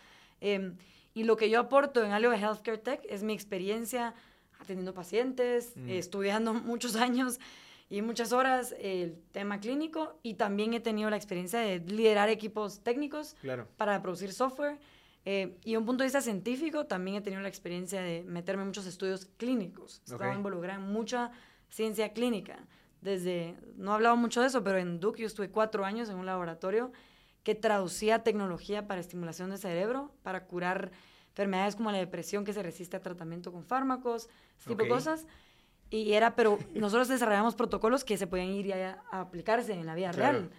Em, y lo que yo aporto en algo de Healthcare Tech es mi experiencia atendiendo pacientes, Mm. eh, estudiando [laughs] muchos años y muchas horas el tema clínico y también he tenido la experiencia de liderar equipos técnicos Claro. para producir software. eh, y un punto de vista científico, también he tenido la experiencia de meterme en muchos estudios clínicos. Estaba Ok. involucrada en mucha ciencia clínica. Desde, no he hablado mucho de eso, pero en Duke yo estuve cuatro años en un laboratorio que traducía tecnología para estimulación de cerebro, para curar enfermedades como la depresión que se resiste a tratamiento con fármacos, ese tipo Ok. de cosas. Y era, pero nosotros desarrollamos protocolos que se podían ir ya a aplicarse en la vida Claro. real.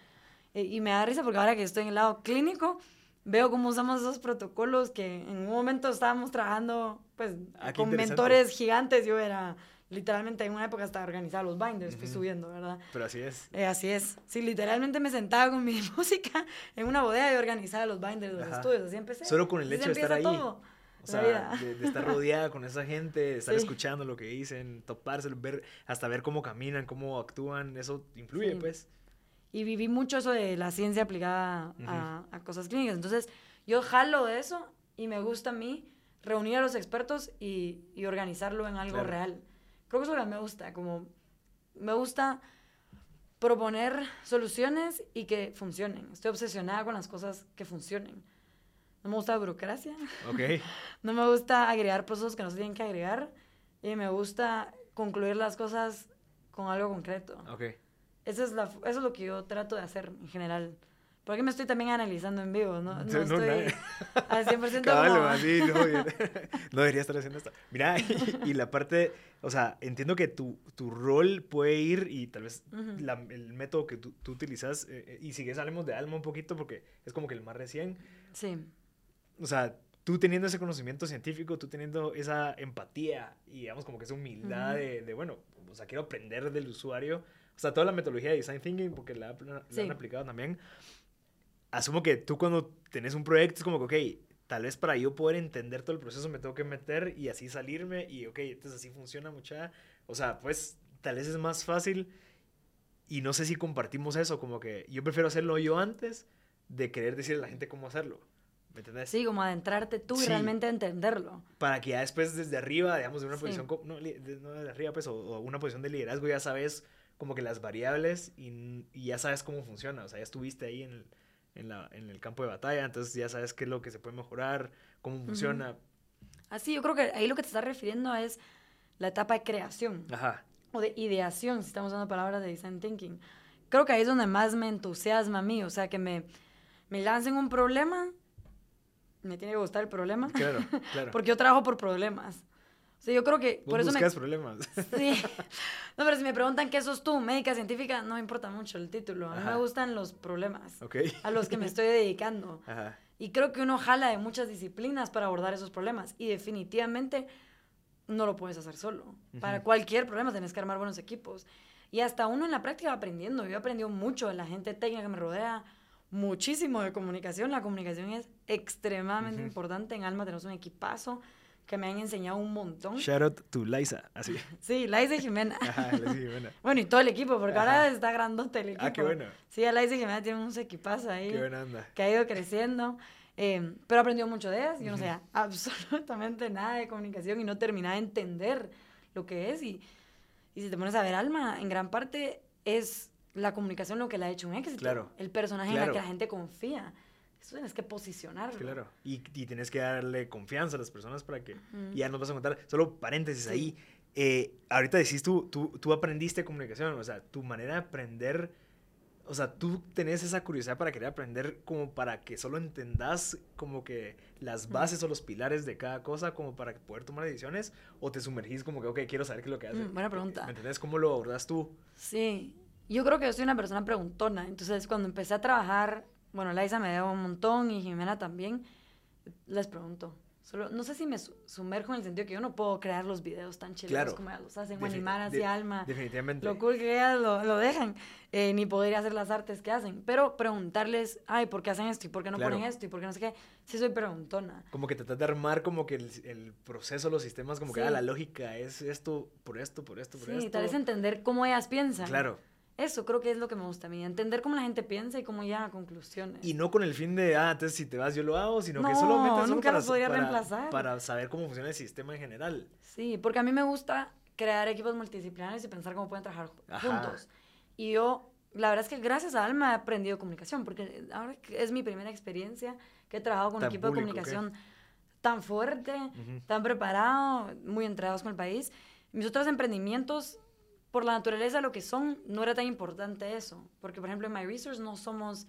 Eh, y me da risa porque ahora que estoy en el lado clínico, veo cómo usamos esos protocolos que en un momento estábamos trabajando pues Ah, con mentores gigantes. Yo era literalmente en una época hasta organizaba los binders, fui subiendo, ¿verdad? Pero así es. Eh, así es. Sí, literalmente me sentaba con [laughs] mi música en una bodega y organizaba los binders de los estudios, así empecé. Solo con el hecho de estar ahí. Todo. O sea, de, estar rodeada con esa gente, de estar escuchando lo que dicen, toparse, ver, hasta ver cómo caminan, cómo actúan, eso influye, pues. Y viví mucho eso de la ciencia aplicada a, a, cosas clínicas. Entonces, yo jalo de eso y me gusta a mí reunir a los expertos y, y organizarlo en algo real. Creo que eso que me gusta, como me gusta proponer soluciones y que funcionen. Estoy obsesionada con las cosas que funcionen. No me gusta la burocracia. Ok. [laughs] no me gusta agregar procesos que no se tienen que agregar. Y me gusta concluir las cosas con algo concreto. Ok. Eso es, la, eso es lo que yo trato de hacer en general. Porque me estoy también analizando en vivo, ¿no? No, estoy al 100% [laughs] como... así, no, [laughs] no, debería estar haciendo esto. Mira, y, la parte, o sea, entiendo que tu, tu rol puede ir y tal vez el método que tú, tú utilizas, eh, eh, y si quieres hablemos de Alma un poquito porque es como que el más recién. Sí. O sea, tú teniendo ese conocimiento científico, tú teniendo esa empatía y digamos como que esa humildad de, bueno, o sea, quiero aprender del usuario, o sea, toda la metodología de design thinking, porque la, han aplicado también, asumo que tú cuando tenés un proyecto es como que, ok, tal vez para yo poder entender todo el proceso me tengo que meter y así salirme y, ok, entonces así funciona mucha, o sea, pues tal vez es más fácil y no sé si compartimos eso, como que yo prefiero hacerlo yo antes de querer decirle a la gente cómo hacerlo. ¿Me entendés? Sí, como adentrarte tú y realmente entenderlo. Para que ya después desde arriba, digamos, de una posición, no, de, arriba, pues, o, una posición de liderazgo, ya sabes como que las variables y, ya sabes cómo funciona. O sea, ya estuviste ahí en el, en, el campo de batalla, entonces ya sabes qué es lo que se puede mejorar, cómo funciona. Así, yo creo que ahí lo que te estás refiriendo es la etapa de creación. Ajá. O de ideación, si estamos usando palabras de design thinking. Creo que ahí es donde más me entusiasma a mí, o sea, que me, me lancen un problema me tiene que gustar el problema. Claro, [laughs] claro. Porque yo trabajo por problemas. O sea, yo creo que por eso buscas problemas. [laughs] Sí. [laughs] No, pero si me preguntan qué sos tú, médica científica, no me importa mucho el título. A mí me gustan los problemas. A los que me [laughs] estoy dedicando. Ajá. Y creo que uno jala de muchas disciplinas para abordar esos problemas. Y definitivamente no lo puedes hacer solo. Para cualquier problema tienes que armar buenos equipos. Y hasta uno en la práctica va aprendiendo. Yo he aprendido mucho de la gente técnica que me rodea muchísimo de comunicación. La comunicación es extremadamente importante. En Alma tenemos un equipazo que me han enseñado un montón. Shout out to Liza, así. [laughs] Sí, Liza Jimena. Ajá, Liza Jimena. [laughs] bueno, y todo el equipo, porque ahora está grandote el equipo. Ah, qué bueno. Sí, Liza y Jimena tienen unos equipazos ahí. Qué buena onda. Que ha ido creciendo. Eh, pero he aprendido mucho de ellas. Yo no sé [laughs] absolutamente nada de comunicación y no terminaba de entender lo que es. Y, y si te pones a ver Alma, en gran parte es la comunicación lo que le ha hecho un éxito. Claro. El personaje en el que la gente confía. Eso tienes que posicionarlo. Claro. Y, y, tienes que darle confianza a las personas para que ya nos vas a contar. Solo paréntesis ahí. Eh, ahorita decís tú, tú, tú aprendiste comunicación, o sea, tu manera de aprender, o sea, tú tenés esa curiosidad para querer aprender como para que solo entendas como que las bases o los pilares de cada cosa como para poder tomar decisiones o te sumergís como que, ok, quiero saber qué es lo que hace. buena pregunta. ¿Me entendés cómo lo abordas tú? Sí, yo creo que yo soy una persona preguntona. Entonces, cuando empecé a trabajar, bueno, Laisa me dio un montón y Jimena también, les pregunto. Solo, no sé si me sumerjo en el sentido que yo no puedo crear los videos tan chileros como ellos los hacen, o animar hacia alma. Definitivamente. Lo cool que ellas lo, lo dejan, eh, ni podría hacer las artes que hacen. Pero preguntarles, ay, ¿por qué hacen esto? ¿Y por qué no ponen esto? ¿Y por qué no sé qué? Sí soy preguntona. Como que tratas de armar como que el, el, proceso, los sistemas, como que ah, la lógica es esto, por esto, por esto, por esto. Sí, tal vez entender cómo ellas piensan. Claro. Eso creo que es lo que me gusta a mí, entender cómo la gente piensa y cómo llega a conclusiones. Y no con el fin de, ah, entonces si te vas yo lo hago, sino que solamente solo nunca para, lo podría reemplazar. para saber cómo funciona el sistema en general. Sí, porque a mí me gusta crear equipos multidisciplinarios y pensar cómo pueden trabajar juntos. Y yo, la verdad es que gracias a Alma he aprendido comunicación, porque ahora es mi primera experiencia que he trabajado con un equipo de comunicación tan fuerte, tan preparado, muy entregados con el país. Mis otros emprendimientos por la naturaleza de lo que son, no era tan importante eso. Porque, por ejemplo, en My Resource no somos,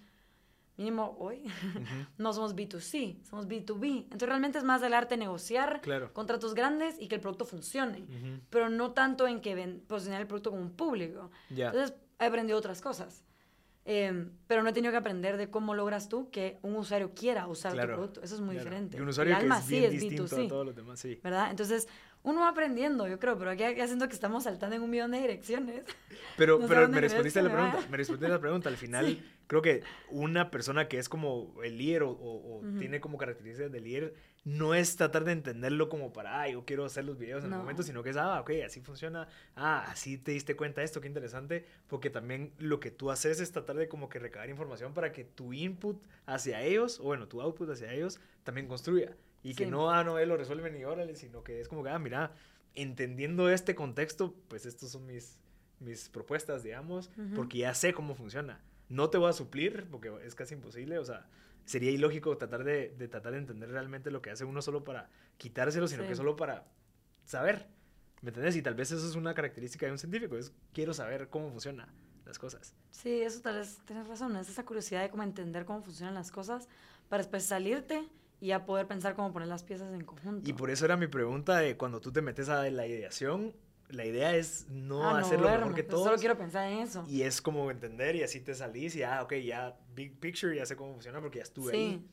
mínimo hoy, [laughs] no somos B2C, somos B2B. Entonces, realmente es más del arte negociar contratos grandes y que el producto funcione. Pero no tanto en que ven, posicionar el producto como un público. Entonces, he aprendido otras cosas. Em, pero no he tenido que aprender de cómo logras tú que un usuario quiera usar tu producto. Eso es muy diferente. Y un usuario que es bien distinto a todos los demás, sí. ¿Verdad? Entonces, uno va aprendiendo, yo creo, pero aquí ya siento que estamos saltando en un millón de direcciones. [laughs] Pero, pero me respondiste la pregunta, me respondiste la pregunta. Al final, [laughs] creo que una persona que es como el líder o, tiene como características de líder, no es tratar de entenderlo como para, ah, yo quiero hacer los videos en el momento, sino que es, ah, ok, así funciona, ah, así te diste cuenta de esto, qué interesante, porque también lo que tú haces es tratar de como que recabar información para que tu input hacia ellos, o bueno, tu output hacia ellos, también construya. Y que no, ah, no, él lo resuelve ni órale, sino que es como que, ah, mira, entendiendo este contexto, pues estos son mis, mis propuestas, digamos, porque ya sé cómo funciona. No te voy a suplir, porque es casi imposible, o sea, sería ilógico tratar de, de tratar de entender realmente lo que hace uno solo para quitárselo, sino que solo para saber. ¿Me entiendes? Y tal vez eso es una característica de un científico, es quiero saber cómo funcionan las cosas. Sí, eso tal vez tienes razón, es esa curiosidad de cómo entender cómo funcionan las cosas para después salirte y a poder pensar cómo poner las piezas en conjunto. Y por eso era mi pregunta de cuando tú te metes a la ideación, la idea es no, ah, hacerlo mejor que todos. Solo quiero pensar en eso. Y es como entender y así te salís y ah, ok, ya big picture, ya sé cómo funciona porque ya estuve sí. ahí.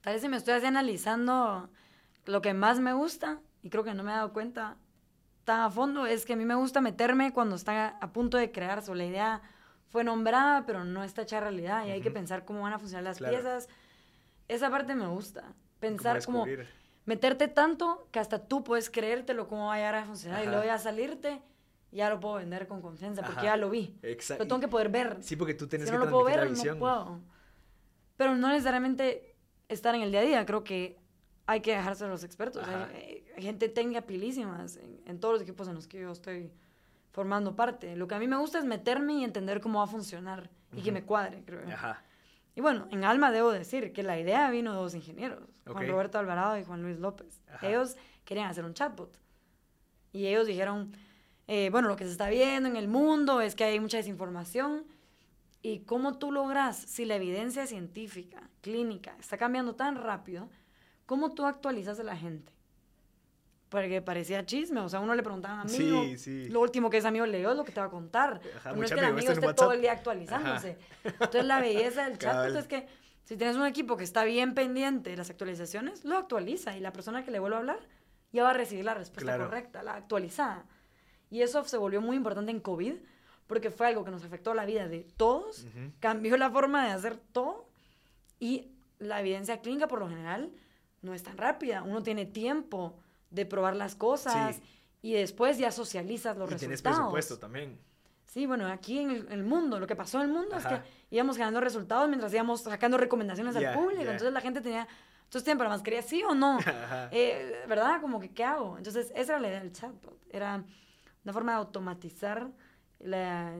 Tal vez si me estoy así analizando lo que más me gusta, y creo que no me he dado cuenta tan a fondo, es que a mí me gusta meterme cuando está a punto de crearse. La idea fue nombrada, pero no está hecha realidad y hay que pensar cómo van a funcionar las piezas esa parte me gusta. Pensar como, meterte tanto que hasta tú puedes creértelo cómo va a llegar a funcionar y luego ya salirte ya lo puedo vender con confianza porque ya lo vi. Exacto. Lo tengo que poder ver. Sí, porque tú tienes si que no lo puedo ver, la visión. No puedo. Pero no necesariamente estar en el día a día. Creo que hay que dejarse a los expertos. Hay, gente técnica pilísimas en, todos los equipos en los que yo estoy formando parte. Lo que a mí me gusta es meterme y entender cómo va a funcionar y que me cuadre, creo. Ajá. Y bueno, en Alma debo decir que la idea vino de dos ingenieros, Juan Roberto Alvarado y Juan Luis López. Ellos querían hacer un chatbot. Y ellos dijeron, eh, bueno, lo que se está viendo en el mundo es que hay mucha desinformación. ¿Y cómo tú logras, si la evidencia científica, clínica, está cambiando tan rápido, cómo tú actualizas a la gente? Porque parecía chisme, o sea, uno le preguntaba a amigo, sí, sí. lo último que ese amigo leyó es lo que te va a contar, no es que el amigo esté todo el día actualizándose. Entonces la belleza del [laughs] chat pues, es que si tienes un equipo que está bien pendiente de las actualizaciones, lo actualiza y la persona que le vuelve a hablar ya va a recibir la respuesta correcta, la actualizada. Y eso se volvió muy importante en COVID porque fue algo que nos afectó la vida de todos, cambió la forma de hacer todo y la evidencia clínica por lo general no es tan rápida, uno tiene tiempo de probar las cosas y después ya socializas los y resultados. tienes presupuesto también. Sí, bueno, aquí en el, mundo, lo que pasó en el mundo es que íbamos ganando resultados mientras íbamos sacando recomendaciones al público. Entonces la gente mascarilla, ¿entonces tienen para mascarilla sí o no? [laughs] Eh, ¿Verdad? Como que, ¿qué hago? Entonces, esa era la idea del chatbot. Era una forma de automatizar la,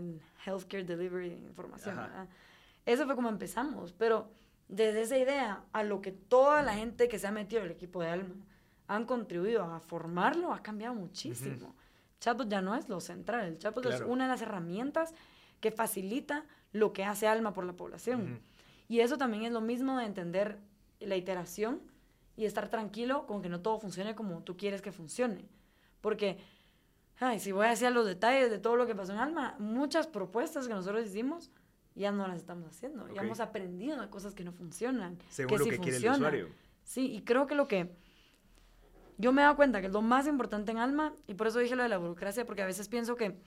healthcare delivery de información. Eso fue como empezamos. Pero desde esa idea a lo que toda la gente que se ha metido en el equipo de Alma han contribuido a formarlo, ha cambiado muchísimo. Chatbot ya no es lo central, el chatbot es una de las herramientas que facilita lo que hace Alma por la población. Y eso también es lo mismo de entender la iteración y estar tranquilo con que no todo funcione como tú quieres que funcione. Porque, ay, si voy a decir los detalles de todo lo que pasó en Alma, muchas propuestas que nosotros hicimos ya no las estamos haciendo. Ya hemos aprendido de cosas que no funcionan. Según que lo que quiere el usuario. Sí, y creo que lo que yo me he dado cuenta que es lo más importante en Alma, y por eso dije lo de la burocracia, porque a veces pienso que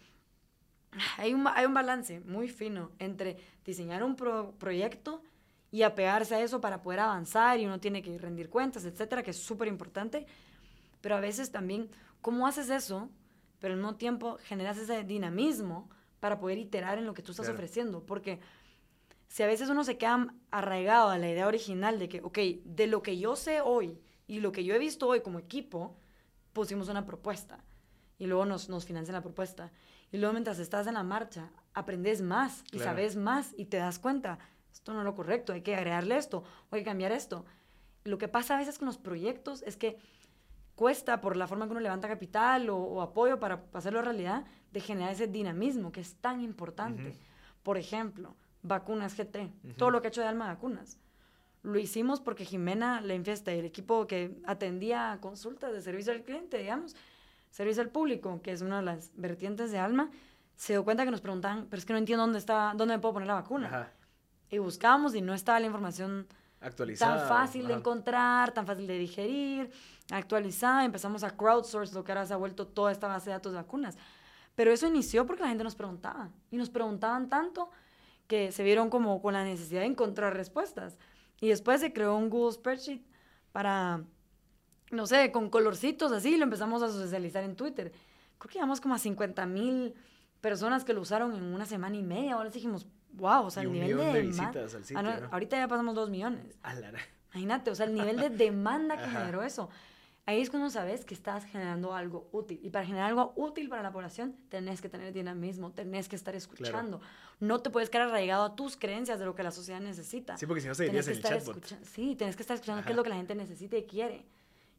hay un, hay un balance muy fino entre diseñar un proyecto y apegarse a eso para poder avanzar y uno tiene que rendir cuentas, etcétera, que es súper importante. Pero a veces también, ¿cómo haces eso? Pero al mismo tiempo generas ese dinamismo para poder iterar en lo que tú estás ofreciendo. Porque si a veces uno se queda arraigado a la idea original de que, ok, de lo que yo sé hoy, y lo que yo he visto hoy como equipo, pusimos una propuesta y luego nos, nos financian la propuesta. Y luego mientras estás en la marcha, aprendes más y sabes más y te das cuenta, esto no es lo correcto, hay que agregarle esto o hay que cambiar esto. Lo que pasa a veces con los proyectos es que cuesta por la forma que uno levanta capital o, apoyo para hacerlo realidad, de generar ese dinamismo que es tan importante. Por ejemplo, vacunas GT, todo lo que ha hecho de Alma Vacunas lo hicimos porque Jimena la infiesta y el equipo que atendía consultas de servicio al cliente, digamos, servicio al público, que es una de las vertientes de Alma, se dio cuenta que nos preguntaban, pero es que no entiendo dónde está, dónde me puedo poner la vacuna. Y buscábamos y no estaba la información Actualizada. Tan fácil de ajá. encontrar, tan fácil de digerir, actualizada. Empezamos a crowdsource lo que ahora se ha vuelto toda esta base de datos de vacunas. Pero eso inició porque la gente nos preguntaba. Y nos preguntaban tanto que se vieron como con la necesidad de encontrar respuestas. Y después se creó un Google Spreadsheet para, no sé, con colorcitos así, y lo empezamos a socializar en Twitter. Creo que llegamos como a 50 mil personas que lo usaron en una semana y media. Ahora dijimos, wow, o sea, Y el un nivel de, de visitas al Ah, sitio, no, ¿no? Ahorita ya pasamos dos millones. Imagínate, o sea, el nivel de demanda que generó eso. Ahí es cuando sabes que estás generando algo útil. Y para generar algo útil para la población, tenés que tener dinamismo, tenés que estar escuchando. No te puedes quedar arraigado a tus creencias de lo que la sociedad necesita. Sí, porque si no se Tenés dirías que en el estar chatbot. Sí, tienes que estar escuchando qué es lo que la gente necesita y quiere.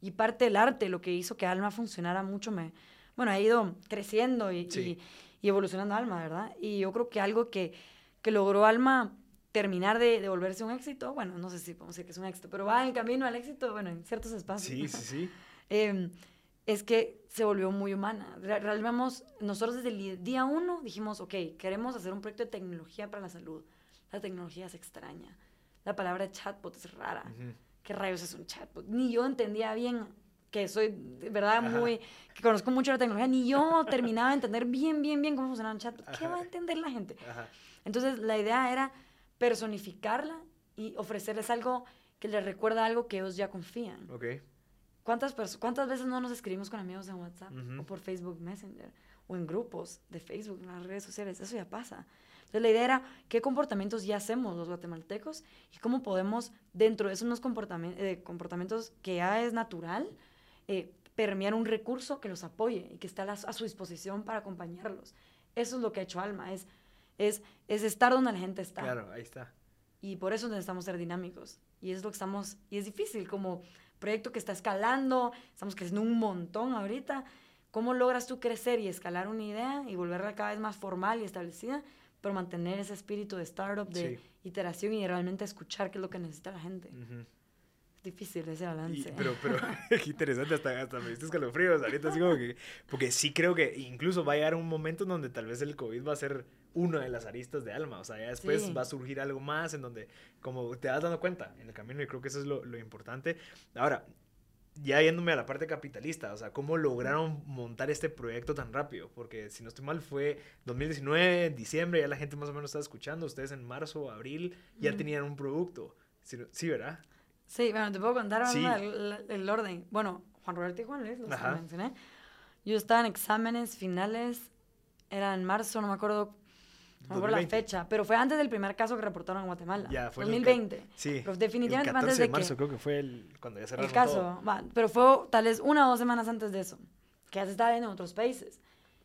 Y parte del arte, lo que hizo que Alma funcionara mucho, me, bueno, ha ido creciendo y, Sí. y- y evolucionando Alma, ¿verdad? Y yo creo que algo que, que logró Alma terminar de, de volverse un éxito, bueno, no sé si podemos decir que es un éxito, pero va en camino al éxito, bueno, en ciertos espacios. Sí, sí, sí. [laughs] eh, es que se volvió muy humana. Re- real- vamos- nosotros desde el día uno dijimos, ok, queremos hacer un proyecto de tecnología para la salud. La tecnología es extraña. La palabra chatbot es rara. Ujú. ¿Qué rayos es un chatbot? Ni yo entendía bien que soy, de verdad, Ajá. muy, que conozco mucho la tecnología, ni yo [laughs] terminaba de entender bien, bien, bien cómo funcionaba un chatbot. ¿Qué Ajá. va a entender la gente? Ajá. Entonces, la idea era personificarla y ofrecerles algo que les recuerda algo que ellos ya confían. Ok. ¿Cuántas, ¿Cuántas veces no nos escribimos con amigos en WhatsApp o por Facebook Messenger o en grupos de Facebook, en las redes sociales? Eso ya pasa. Entonces la idea era qué comportamientos ya hacemos los guatemaltecos y cómo podemos, dentro de esos unos comportamientos, comportamientos que ya es natural, eh, permear un recurso que los apoye y que esté a, la- a su disposición para acompañarlos. Eso es lo que ha hecho Alma, es, es, es estar donde la gente está. Claro, ahí está. Y por eso necesitamos ser dinámicos. Y es lo que estamos, y es difícil como proyecto que está escalando, estamos creciendo un montón ahorita. ¿Cómo logras tú crecer y escalar una idea y volverla cada vez más formal y establecida, pero mantener ese espíritu de startup, de Sí. iteración y de realmente escuchar qué es lo que necesita la gente? Es difícil ese Y- balance. pero, pero, [laughs] [laughs] qué interesante, hasta, hasta me diste escalofríos ahorita, así como que, porque sí creo que incluso va a llegar un momento en donde tal vez el COVID va a ser una de las aristas de Alma, o sea, ya después Sí. va a surgir algo más en donde, como te vas dando cuenta en el camino, y creo que eso es lo, lo importante. Ahora, ya yéndome a la parte capitalista, o sea, ¿cómo lograron montar este proyecto tan rápido? Porque si no estoy mal, fue 2019, en diciembre, ya la gente más o menos estaba escuchando, ustedes en marzo, abril, ya Ujú. tenían un producto. Sí, sí, ¿verdad? Sí, bueno, te puedo contar Sí. el, el orden. Bueno, Juan Roberto y Juan Luis, los que Ajá. mencioné. Yo estaba en exámenes finales, era en marzo, no me acuerdo, no me acuerdo la 2020. fecha, pero fue antes del primer caso que reportaron en Guatemala. Ya, fue el 2020. Sí. Pero definitivamente el fue 14 antes de de marzo que creo que fue el, cuando ya cerraron el caso, todo. va, pero fue tal vez una o dos semanas antes de eso, que ya se estaba viendo en otros países.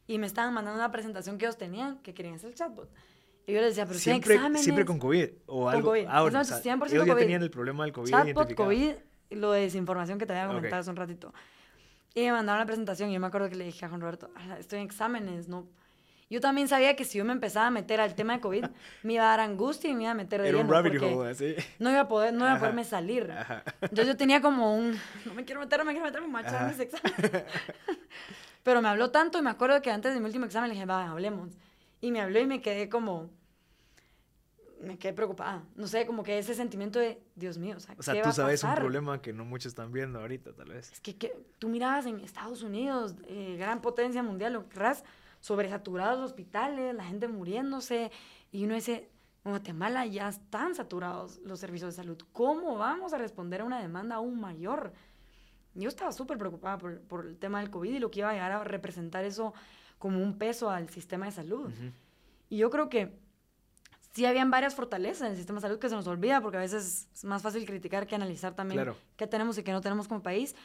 Y me estaban mandando una presentación que ellos tenían, que querían hacer el chatbot. Y yo les decía, pero Siempre, exámenes. siempre con COVID o algo. COVID. Ah, bueno, Es o sea, 100% ellos ya COVID. tenían el problema del COVID Chatbot. COVID, y lo de desinformación que te había comentado hace un ratito. Y me mandaron la presentación y yo me acuerdo que le dije a Juan Roberto, "Ala, estoy en exámenes, ¿no? Yo también sabía que si yo me empezaba a meter al tema de COVID, [laughs] me iba a dar angustia y me iba a meter de Era un lleno, rabbit porque hole, así. no iba a poder, no iba a poderme salir. Ajá. Entonces yo tenía como un, no me quiero meter, no me quiero meter, me voy a mis exámenes. [laughs] Pero me habló tanto y me acuerdo que antes de mi último examen le dije, va, hablemos. Y me habló y me quedé como, me quedé preocupada. No sé, como que ese sentimiento de, Dios mío, o sea, O sea, ¿qué tú va a sabes un pasar? problema que no muchos están viendo ahorita, tal vez. Es que, que tú mirabas en Estados Unidos, eh, gran potencia mundial, lo que querrás, sobresaturados los hospitales, la gente muriéndose, y uno dice, en Guatemala ya están saturados los servicios de salud. ¿Cómo vamos a responder a una demanda aún mayor? Yo estaba súper preocupada por, por el tema del COVID y lo que iba a llegar a representar eso como un peso al sistema de salud. Ujú. Y yo creo que sí habían varias fortalezas en el sistema de salud que se nos olvida, porque a veces es más fácil criticar que analizar también Claro. qué tenemos y qué no tenemos como país.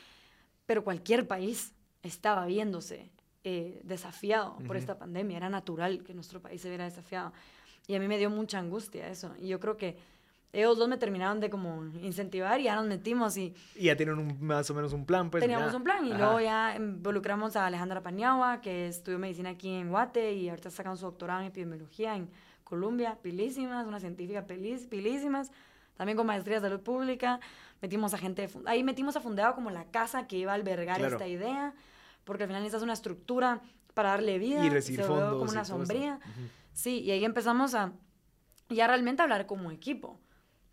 Pero cualquier país estaba viéndose eh, desafiado por Ujú. esta pandemia. Era natural que nuestro país se viera desafiado. Y a mí me dio mucha angustia eso. Y yo creo que ellos dos me terminaron de como incentivar y ya nos metimos y Y ya tienen un- más o menos un plan, pues. teníamos mira. un plan y Ajá. luego ya involucramos a Alejandra Paniagua, que estudió medicina aquí en Guate y ahorita está sacando su doctorado en epidemiología en Colombia, pilísimas, una científica pilísimas, también con maestría de salud pública. Metimos a gente, de ahí metimos a Fundeo como la casa que iba a albergar Claro. esta idea, porque al final necesitas una estructura para darle vida. Y recibir se fondos. como una sombría. Ujú. Sí, y ahí empezamos a ya realmente hablar como equipo.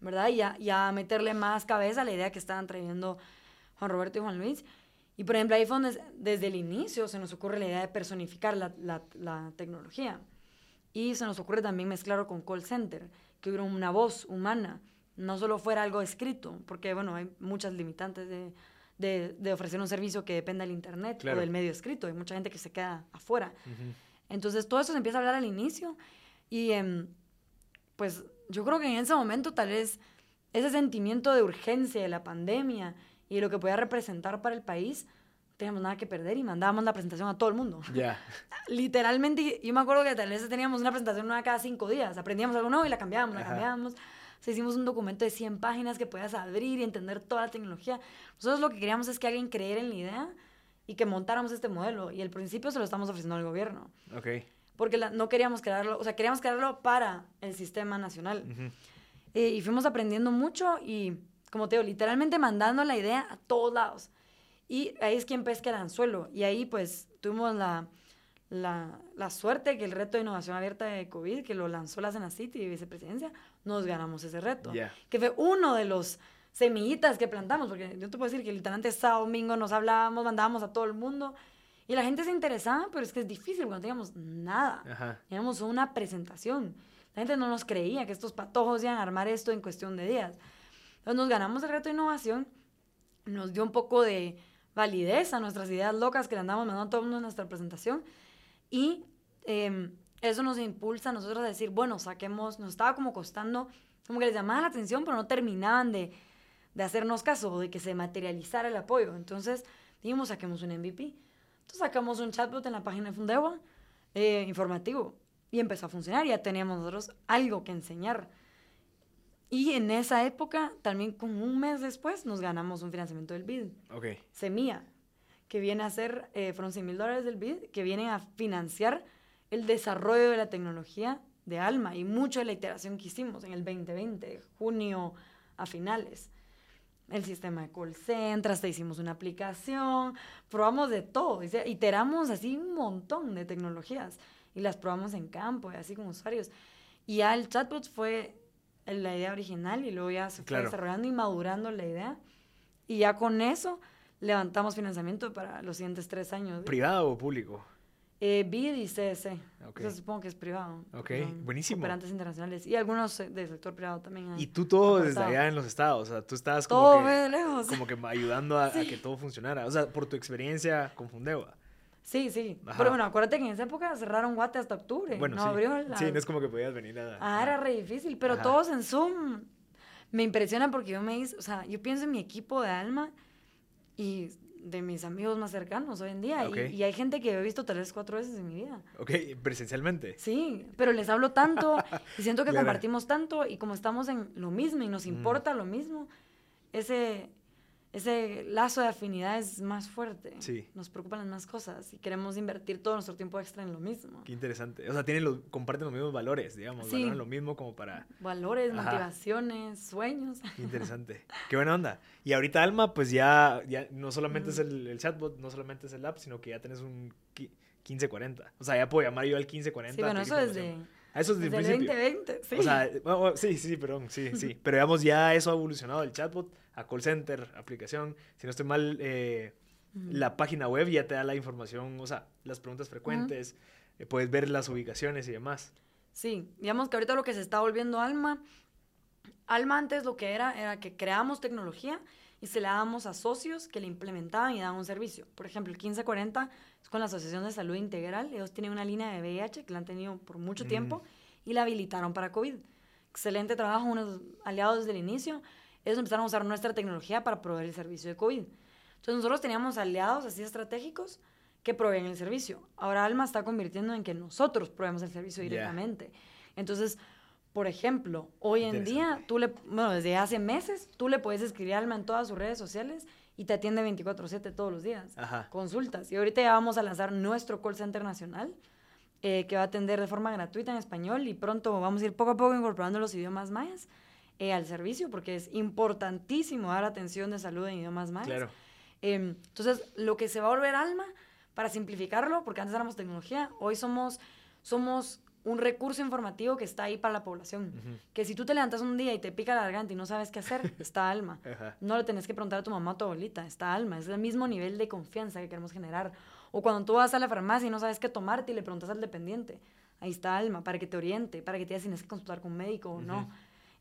¿Verdad? Y a, y a meterle más cabeza a la idea que estaban trayendo Juan Roberto y Juan Luis. Y por ejemplo, ahí fue donde desde el inicio se nos ocurre la idea de personificar la, la, la tecnología. Y se nos ocurre también mezclarlo con call center, que hubiera una voz humana, no solo fuera algo escrito, porque bueno, hay muchas limitantes de, de, de ofrecer un servicio que dependa del internet Claro. o del medio escrito. Hay mucha gente que se queda afuera. Entonces todo eso se empieza a hablar al inicio y em, pues yo creo que en ese momento tal vez ese sentimiento de urgencia de la pandemia y lo que podía representar para el país, no teníamos nada que perder y mandábamos la presentación a todo el mundo. Ya. [laughs] Literalmente, yo me acuerdo que tal vez teníamos una presentación nueva cada cinco días, aprendíamos algo nuevo y la cambiábamos, la Ajá. cambiábamos. O sea, hicimos un documento de 100 páginas que podías abrir y entender toda la tecnología. Nosotros lo que queríamos es que alguien creyera en la idea y que montáramos este modelo. Y al principio se lo estamos ofreciendo al gobierno Ok. Porque la- no queríamos crearlo, o sea, queríamos crearlo para el sistema nacional. Ujú. Eh, y fuimos aprendiendo mucho y, como te digo, literalmente mandando la idea a todos lados. Y ahí es quien pesca el anzuelo. Y ahí, pues, tuvimos la, la, la suerte que el reto de innovación abierta de COVID, que lo lanzó la Senacity y vicepresidencia, nos ganamos ese reto. Ya. Que fue uno de los semillitas que plantamos, porque yo te puedo decir que literalmente sábado, domingo nos hablábamos, mandábamos a todo el mundo. Y la gente se interesaba, pero es que es difícil cuando teníamos nada. Ajá. Teníamos una presentación. La gente no nos creía que estos patojos iban a armar esto en cuestión de días. Entonces nos ganamos el reto de innovación, nos dio un poco de validez a nuestras ideas locas que le andamos mandando a todo el mundo en nuestra presentación y eh, eso nos impulsa a nosotros a decir, bueno, saquemos, nos estaba como costando, como que les llamaba la atención, pero no terminaban de, de hacernos caso o de que se materializara el apoyo. Entonces dijimos, saquemos un MVP. Entonces sacamos un chatbot en la página de Fundewa, eh, informativo, y empezó a funcionar. Ya teníamos nosotros algo que enseñar. Y en esa época, también como un mes después, nos ganamos un financiamiento del BID, Ok. Semilla, que viene a ser, eh, fueron 100 mil dólares del BID, que vienen a financiar el desarrollo de la tecnología de Alma y mucho de la iteración que hicimos en el 2020, junio a finales. El sistema de call center, hasta hicimos una aplicación, probamos de todo, iteramos así un montón de tecnologías y las probamos en campo así con usuarios. Y ya el chatbot fue la idea original y luego ya se fue Claro. desarrollando y madurando la idea. Y ya con eso levantamos financiamiento para los siguientes tres años. ¿Privado o público? Eh, BID y CS. Ok. Eso supongo que es privado. Ok, buenísimo. Operantes internacionales. Y algunos del sector privado también. Y tú todo desde allá en los estados, o sea, tú estabas como Todo que, lejos. como que ayudando a, a [laughs] que todo funcionara, o sea, por tu experiencia con Fundewa. Sí, sí. Ajá. Pero bueno, acuérdate que en esa época cerraron Guate hasta octubre. Bueno, no sí. abrió la... Sí, no es como que podías venir a... Ah, era re difícil, pero Ajá. todos en Zoom. Me impresiona porque yo me hice, o sea, yo pienso en mi equipo de alma y de mis amigos más cercanos hoy en día. y- hay gente que he visto vez cuatro veces en mi vida. Ok, presencialmente. Sí, pero les hablo tanto y siento que [laughs] Claro. compartimos tanto y como estamos en lo mismo y nos Mm. importa lo mismo, ese, ese lazo de afinidad es más fuerte. Sí. Nos preocupan las más cosas y queremos invertir todo nuestro tiempo extra en lo mismo. Qué interesante. O sea, tienen los, comparten los mismos valores, digamos, Sí. valoran lo mismo como para... Valores, Ajá. motivaciones, sueños. Qué interesante. Qué buena onda. Y ahorita Alma, pues ya, ya no solamente es el, el chatbot, no solamente es el app, sino que ya tenés un qui- 1540. O sea, ya puedo llamar yo al 1540. Sí, bueno, a eso desde, información. Ah, eso desde, desde el el principio. 2020. Sí. O sea, bueno, bueno, sí, sí, sí, perdón, sí, sí. [laughs] Pero digamos, ya eso ha evolucionado del chatbot a call center, aplicación. Si no estoy mal, eh, la página web ya te da la información, o sea, las preguntas frecuentes, eh, puedes ver las ubicaciones y demás. Sí, digamos que ahorita lo que se está volviendo Alma, Alma antes lo que era era que creábamos tecnología y se la dábamos a socios que la implementaban y daban un servicio. Por ejemplo, el 1540 es con la Asociación de Salud Integral, ellos tienen una línea de VIH que la han tenido por mucho Mm. tiempo y la habilitaron para COVID. Excelente trabajo, unos aliados desde el inicio. Ellos empezaron a usar nuestra tecnología para proveer el servicio de COVID. Entonces nosotros teníamos aliados así estratégicos que proveen el servicio. Ahora Alma está convirtiendo en que nosotros proveemos el servicio directamente. Entonces, por ejemplo, hoy en día, tú le, bueno, desde hace meses, tú le puedes escribir a Alma en todas sus redes sociales y te atiende 24/7 todos los días. Ajá. Consultas. Y ahorita ya vamos a lanzar nuestro call center nacional eh, que va a atender de forma gratuita en español y pronto vamos a ir poco a poco incorporando los idiomas mayas eh, al servicio porque es importantísimo dar atención de salud en idiomas mayas. Claro. Em, entonces, lo que se va a volver alma, para simplificarlo, porque antes éramos tecnología, hoy somos, somos un recurso informativo que está ahí para la población. Que si tú te levantas un día y te pica la garganta y no sabes qué hacer, [laughs] está Alma. No le tenés que preguntar a tu mamá o a tu abuelita, está Alma. Es el mismo nivel de confianza que queremos generar. O cuando tú vas a la farmacia y no sabes qué tomarte y le preguntas al dependiente, ahí está Alma, para que te oriente, para que te diga si tienes que consultar con un médico o no.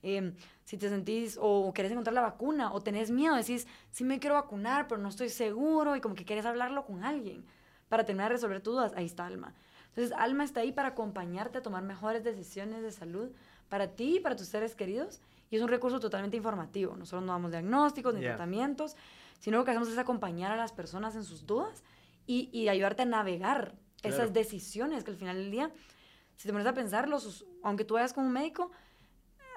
Em, si te sentís o, querés encontrar la vacuna o tenés miedo, decís, sí me quiero vacunar, pero no estoy seguro y como que quieres hablarlo con alguien para terminar de resolver tus dudas, ahí está Alma. Entonces, Alma está ahí para acompañarte a tomar mejores decisiones de salud para ti y para tus seres queridos. Y es un recurso totalmente informativo. Nosotros no damos diagnósticos ni tratamientos, sino lo que hacemos es acompañar a las personas en sus dudas y, y ayudarte a navegar esas decisiones que al final del día, si te pones a pensarlo, aunque tú vayas con un médico,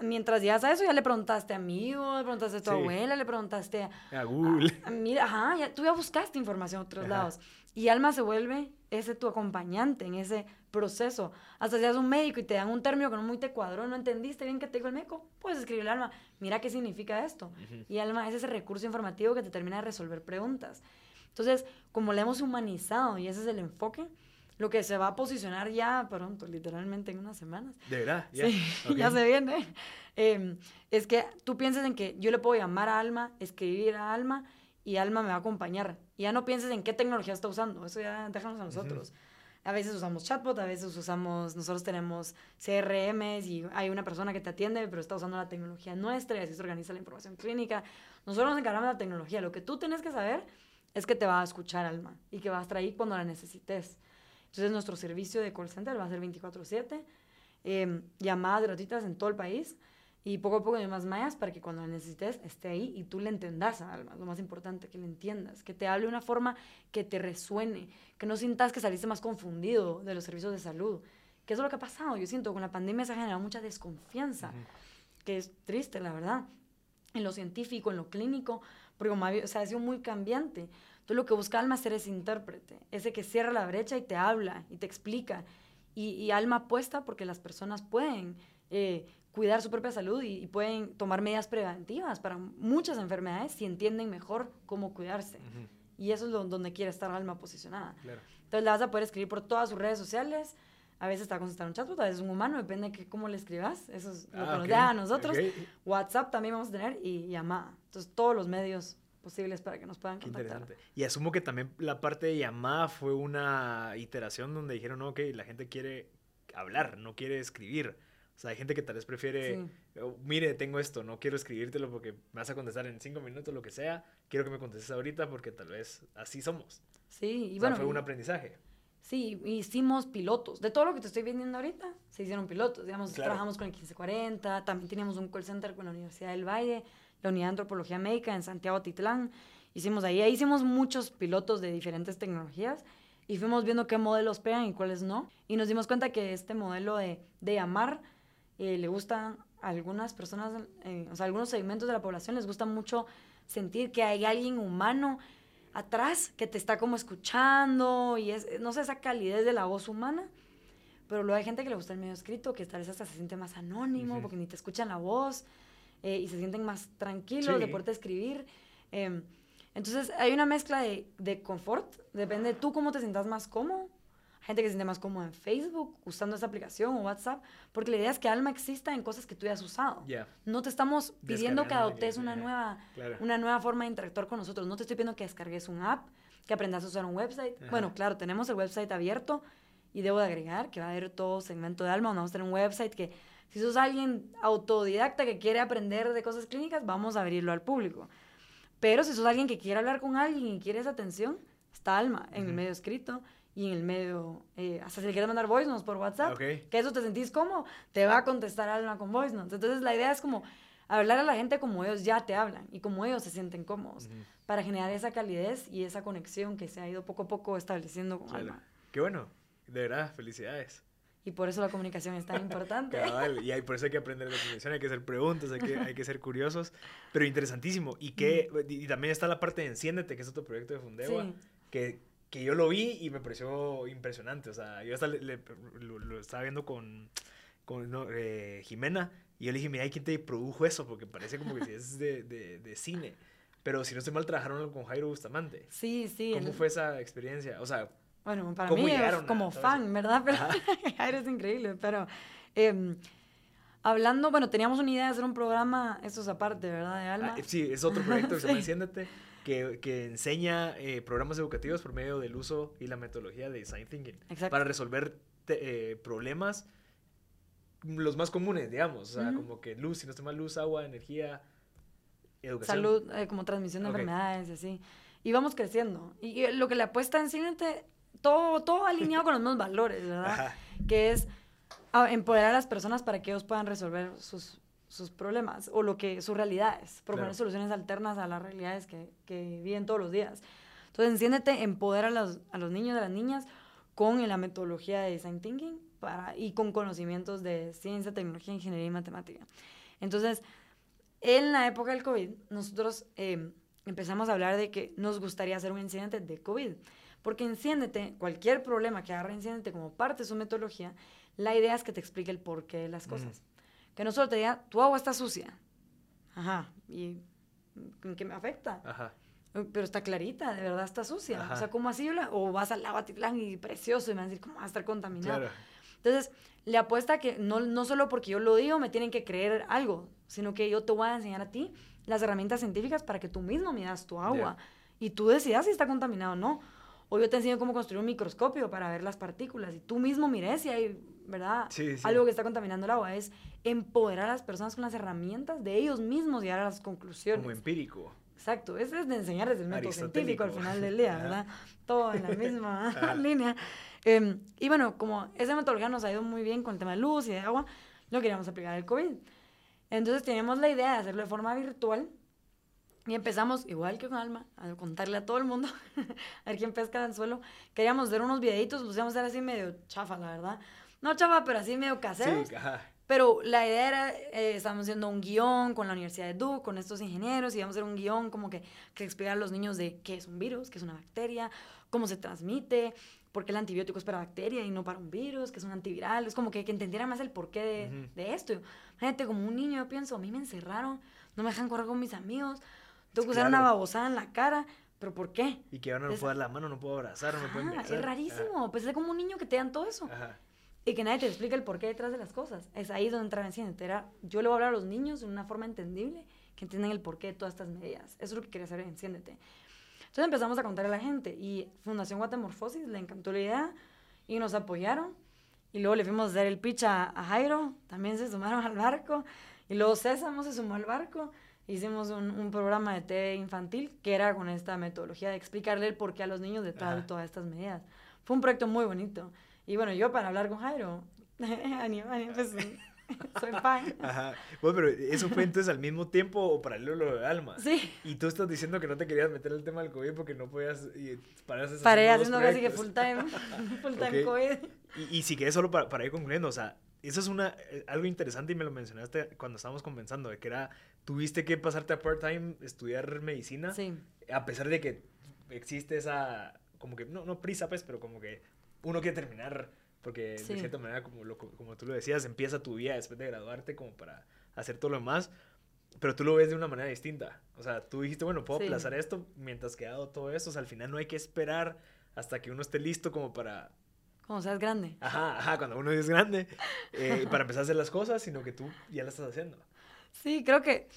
mientras llegas a eso, ya le preguntaste a amigo, le preguntaste a tu abuela, le preguntaste a, a Google. mira, ajá, ya, tú ya buscaste información en otros lados. Y Alma se vuelve ese tu acompañante en ese proceso. Hasta si eres un médico y te dan un término que no muy te cuadró, no entendiste bien qué te dijo el médico, puedes escribirle al Alma, mira qué significa esto. Y Alma es ese recurso informativo que te termina de resolver preguntas. Entonces, como le hemos humanizado y ese es el enfoque, lo que se va a posicionar ya pronto, literalmente en unas semanas. ¿De verdad? Sí, [laughs] ya se viene. Em, es que tú pienses en que yo le puedo llamar a Alma, escribir a Alma y Alma me va a acompañar. Y ya no pienses en qué tecnología está usando, eso ya déjanos a nosotros. A veces usamos chatbot, a veces usamos, nosotros tenemos CRMs y hay una persona que te atiende, pero está usando la tecnología nuestra y así se organiza la información clínica. Nosotros nos encargamos de la tecnología. Lo que tú tienes que saber es que te va a escuchar Alma y que va a estar ahí cuando la necesites. Entonces nuestro servicio de call center va a ser 24/7, em, llamadas gratuitas en todo el país y poco a poco hay más mayas para que cuando la necesites esté ahí y tú le entendas a Alma. Lo más importante, que le entiendas, que te hable de una forma que te resuene, que no sientas que saliste más confundido de los servicios de salud. Que eso es lo que ha pasado. Yo siento que con la pandemia se ha generado mucha desconfianza, que es triste, la verdad, en lo científico, en lo clínico, porque como o sea, ha sido muy cambiante. Tú lo que busca Alma hacer es intérprete, ese que cierra la brecha y te habla y te explica. Y, Alma apuesta porque las personas pueden eh, cuidar su propia salud y, pueden tomar medidas preventivas para muchas enfermedades si entienden mejor cómo cuidarse. Y eso es donde quiere estar Alma posicionada. Entonces la vas a poder escribir por todas sus redes sociales. A veces está contestando un chatbot, a veces un humano, depende de cómo le escribas. Eso es lo que ah, nos da a nosotros. WhatsApp también vamos a tener y llamada. Entonces todos los medios posibles para que nos puedan contactar. Y asumo que también la parte de llamada fue una iteración donde dijeron, ok, la gente quiere hablar, no quiere escribir. O sea, hay gente que tal vez prefiere, oh, mire, tengo esto, no quiero escribírtelo porque me vas a contestar en cinco minutos, lo que sea. Quiero que me contestes ahorita porque tal vez así somos. Sí, y bueno. fue un aprendizaje. Sí, hicimos pilotos. De todo lo que te estoy vendiendo ahorita, se hicieron pilotos. Digamos, trabajamos con el 1540, también teníamos un call center con la Universidad del Valle la unidad de antropología médica en Santiago Titlán. Hicimos ahí, ahí hicimos muchos pilotos de diferentes tecnologías y fuimos viendo qué modelos pegan y cuáles no. Y nos dimos cuenta que este modelo de, de llamar eh, le gusta a algunas personas, eh, o sea, a algunos segmentos de la población les gusta mucho sentir que hay alguien humano atrás que te está como escuchando y es, no sé, esa calidez de la voz humana. Pero luego hay gente que le gusta el medio escrito, que tal vez hasta se siente más anónimo porque ni te escuchan la voz. Eh, y se sienten más tranquilos de poder escribir. Em, entonces hay una mezcla de, de, confort, depende de tú cómo te sientas más cómodo. Hay gente que se siente más cómodo en Facebook, usando esa aplicación o WhatsApp, porque la idea es que Alma exista en cosas que tú hayas usado. No te estamos pidiendo que adoptes una, nueva, una nueva forma de interactuar con nosotros. No te estoy pidiendo que descargues un app, que aprendas a usar un website. Bueno, claro, tenemos el website abierto y debo de agregar que va a haber todo segmento de Alma. Vamos a tener un website que si sos alguien autodidacta que quiere aprender de cosas clínicas, vamos a abrirlo al público. Pero si sos alguien que quiere hablar con alguien y quiere esa atención, está Alma en el medio escrito y en el medio, eh, hasta si le quieres mandar voice notes por WhatsApp, que eso te sentís como, te va a contestar Alma con voice notes. Entonces la idea es como hablar a la gente como ellos ya te hablan y como ellos se sienten cómodos para generar esa calidez y esa conexión que se ha ido poco a poco estableciendo con Alma. Qué bueno, de verdad, felicidades. Y por eso la comunicación es tan importante. [laughs] y hay, por eso hay que aprender la comunicación, hay que hacer preguntas, hay que, hay que ser curiosos, pero interesantísimo. Y, que, mm. y, también está la parte de Enciéndete, que es otro proyecto de Fundegua, que, que yo lo vi y me pareció impresionante. O sea, yo hasta lo, estaba viendo con, con eh, Jimena y yo le dije, mira, ¿quién te produjo eso? Porque parece como que si es de, de, de cine. Pero si no estoy mal, trabajaron con Jairo Bustamante. Sí, sí. ¿Cómo fue esa experiencia? O sea, Bueno, para mí es como fan, ¿verdad? Pero [laughs] eres increíble, pero... Em, hablando, bueno, teníamos una idea de hacer un programa, esto es aparte, ¿verdad? De Alma. Ah, sí, es otro proyecto que se llama [laughs] Enciéndete, que, que enseña eh, programas educativos por medio del uso y la metodología de Design Thinking. Exacto. Para resolver eh, problemas los más comunes, digamos. O sea, como que luz, si no está mal, luz, agua, energía, educación. Salud, eh, como transmisión de enfermedades y así. Y vamos creciendo. Y, lo que le apuesta en Cínete, todo, todo alineado con los mismos valores, ¿verdad? Que es empoderar a las personas para que ellos puedan resolver sus, sus problemas o lo que sus realidades, proponer soluciones alternas a las realidades que, que, viven todos los días. Entonces, enciéndete, empodera a los, a los niños y a las niñas con la metodología de design thinking para, y con conocimientos de ciencia, tecnología, ingeniería y matemática. Entonces, en la época del COVID, nosotros em, empezamos a hablar de que nos gustaría hacer un incidente de COVID. Porque Enciéndete, cualquier problema que agarre Enciéndete como parte de su metodología, la idea es que te explique el porqué de las cosas. Que no solo te diga, tu agua está sucia. Ajá. ¿Y en qué me afecta? Ajá. Pero está clarita, de verdad está sucia. O sea, ¿cómo así? O vas al lago Atitlán y precioso y me van a decir, ¿cómo va a estar contaminado? Claro. Entonces, le apuesta que no, no solo porque yo lo digo me tienen que creer algo, sino que yo te voy a enseñar a ti las herramientas científicas para que tú mismo midas tu agua y tú decidas si está contaminado o no. O yo te enseño cómo construir un microscopio para ver las partículas y tú mismo mires si hay, ¿verdad? Algo que está contaminando el agua. Es empoderar a las personas con las herramientas de ellos mismos y llegar a las conclusiones. Como empírico. Exacto, eso es de enseñar desde el método científico al final del día, ¿verdad? [laughs] Todo en la misma [laughs] [laughs] línea. Em, y bueno, como esa metodología nos ha ido muy bien con el tema de luz y de agua, lo queríamos aplicar al COVID. Entonces teníamos la idea de hacerlo de forma virtual y empezamos, igual que con Alma, a contarle a todo el mundo, [laughs] a ver quién pesca el suelo. Queríamos hacer unos videitos, los íbamos a hacer así medio chafa, la verdad. No chafa, pero así medio caseros. Sí, pero la idea era, eh, estábamos haciendo un guion con la Universidad de Duke, con estos ingenieros, y íbamos a hacer un guion como que, que explicar a los niños de qué es un virus, qué es una bacteria, cómo se transmite, por qué el antibiótico es para bacteria y no para un virus, que es un antiviral. Es como que, que entendiera más el porqué de, de esto. Gente, como un niño, yo pienso, a mí me encerraron, no me dejan correr con mis amigos, tengo que usar una babosada en la cara. ¿Pero por qué? Y que ahora no puedo dar la mano, no puedo abrazar, no puedo Es rarísimo. Pues es como un niño que te dan todo eso. Ajá y que nadie te explique el porqué detrás de las cosas. Es ahí donde entra Enciéndete. Yo le voy a hablar a los niños de una forma entendible, que entiendan el porqué de todas estas medidas. Eso es lo que quería hacer Enciéndete. Entonces empezamos a contarle a la gente y Fundación Guatemorfosis le encantó la idea y nos apoyaron. Y luego le fuimos a dar el pitch a, Jairo, también se sumaron al barco. Y luego César se sumó al barco. Hicimos un, un, programa de té infantil que era con esta metodología de explicarle el porqué a los niños detrás de todas estas medidas. Fue un proyecto muy bonito. Y bueno, yo para hablar con Jairo, [laughs] pues [laughs] soy fan. Ajá. Bueno, pero eso fue entonces al mismo tiempo o paralelo lo de Alma. Sí. Y tú estás diciendo que no te querías meter el tema del COVID porque no podías. Y Paré haciendo casi que full time, [laughs] full time COVID. Y, y si quieres, solo para, para ir concluyendo, o sea, eso es una, eh, algo interesante y me lo mencionaste cuando estábamos conversando, de que era, tuviste que pasarte a part-time, estudiar medicina. Sí. A pesar de que existe esa, como que, no, no prisa, pues, pero como que uno quiere terminar, porque de cierta manera, como, lo, como tú lo decías, empieza tu vida después de graduarte como para hacer todo lo demás, pero tú lo ves de una manera distinta. O sea, tú dijiste, bueno, puedo aplazar esto mientras que hago todo eso. O sea, al final no hay que esperar hasta que uno esté listo como para... Cuando seas grande. Ajá, ajá, cuando uno es grande, eh, para empezar a hacer las cosas, sino que tú ya las estás haciendo. Sí, creo que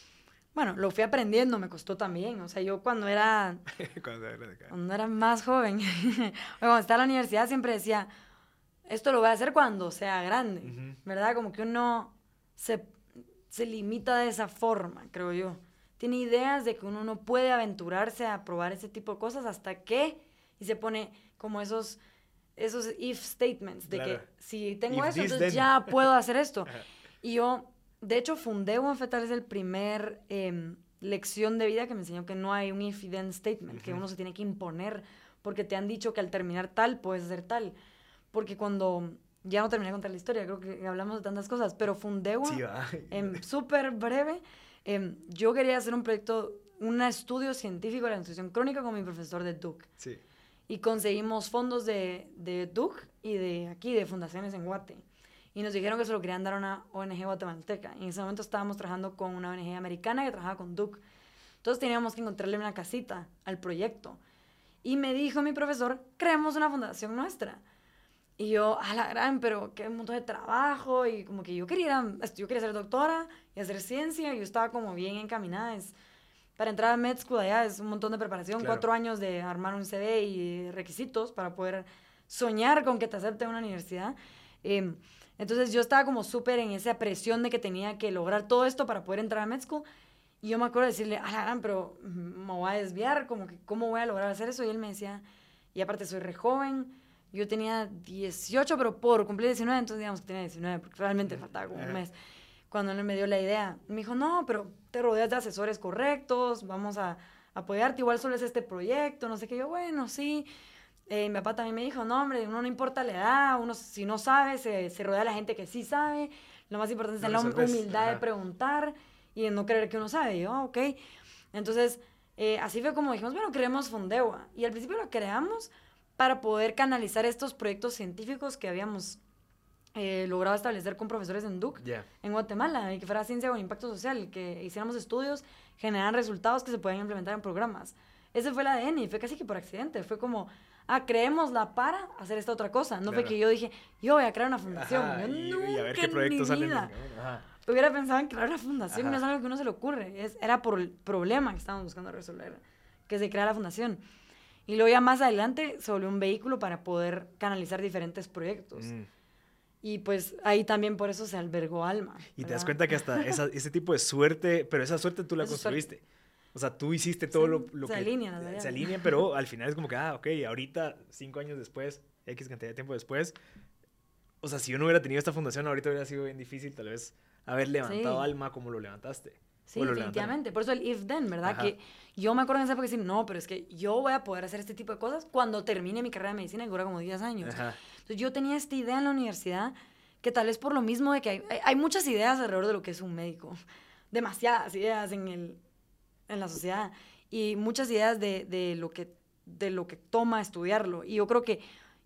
bueno, lo fui aprendiendo, me costó también. O sea, yo cuando era. [laughs] cuando, era más joven, [laughs] cuando estaba en la universidad, siempre decía: Esto lo voy a hacer cuando sea grande. ¿Verdad? Como que uno se, se limita de esa forma, creo yo. Tiene ideas de que uno no puede aventurarse a probar ese tipo de cosas hasta que. Y se pone como esos esos if statements de que si tengo eso, entonces ya puedo hacer [laughs] esto. y yo de hecho, fundé One Fetal es el primer em, lección de vida que me enseñó que no hay un if then statement, que uno se tiene que imponer porque te han dicho que al terminar tal puedes hacer tal. Porque cuando ya no terminé de contar la historia, creo que hablamos de tantas cosas, pero fundé One en súper breve. Em, yo quería hacer un proyecto, un estudio científico de la nutrición crónica con mi profesor de Duke. Sí. Y conseguimos fondos de, de Duke y de aquí, de fundaciones en Guate y nos dijeron que se lo querían dar a una ONG guatemalteca. Y en ese momento estábamos trabajando con una ONG americana que trabajaba con Duke. Entonces teníamos que encontrarle una casita al proyecto. Y me dijo mi profesor, creemos una fundación nuestra. Y yo, a la gran, pero qué montón de trabajo. Y como que yo quería, yo quería ser doctora y hacer ciencia. Y yo estaba como bien encaminada. Es, para entrar a med school allá es un montón de preparación. Cuatro años de armar un CV y requisitos para poder soñar con que te acepte una universidad. Em, entonces yo estaba como súper en esa presión de que tenía que lograr todo esto para poder entrar a med school. Y yo me acuerdo de decirle, a la gran, pero me voy a desviar, como que, ¿cómo voy a lograr hacer eso? Y él me decía, y aparte soy re joven yo tenía 18, pero por cumplir 19, entonces digamos que tenía 19, porque realmente faltaba como un mes. Cuando él me dio la idea, me dijo, no, pero te rodeas de asesores correctos, vamos a apoyarte, igual solo es este proyecto, no sé qué. Yo, bueno, sí. Eh, mi papá también me dijo, no, hombre, uno no importa la edad, uno si no sabe, se, se rodea de la gente que sí sabe. Lo más importante es la humildad de preguntar y de no creer que uno sabe. Y yo, ok. Entonces, eh, así fue como dijimos, bueno, creemos Fondewa. Y al principio lo creamos para poder canalizar estos proyectos científicos que habíamos eh, logrado establecer con profesores en DUC en Guatemala, y que fuera ciencia con impacto social, que hiciéramos estudios, generaran resultados que se puedan implementar en programas. Ese fue el ADN y fue casi que por accidente. Fue como, ah, creémosla para hacer esta otra cosa. No fue que yo dije, yo voy a crear una fundación. y, a ver qué proyectos salen. Hubiera pensado en crear una fundación, no es algo que uno se le ocurre. Es, era por el problema que estábamos buscando resolver, que se crea la fundación. Y luego ya más adelante se volvió un vehículo para poder canalizar diferentes proyectos. Mm. Y pues ahí también por eso se albergó Alma. Y te das cuenta que hasta ese tipo de suerte, pero esa suerte tú la construiste. O sea, tú hiciste todo lo, lo se que... Alinean, se alinean, pero al final es como que, ah, ok, ahorita, cinco años después, X cantidad de tiempo después, o sea, si yo no hubiera tenido esta fundación, ahorita hubiera sido bien difícil tal vez haber levantado Alma como lo levantaste. Sí, definitivamente. Por eso el if then, ¿verdad? Que yo me acuerdo en esa época decir, no, pero es que yo voy a poder hacer este tipo de cosas cuando termine mi carrera de medicina, que dura como 10 años. Entonces yo tenía esta idea en la universidad que tal vez por lo mismo de que hay, hay, muchas ideas alrededor de lo que es un médico. Demasiadas ideas en, el, en la sociedad. Y muchas ideas de, de, lo que, de lo que toma estudiarlo. Y yo creo que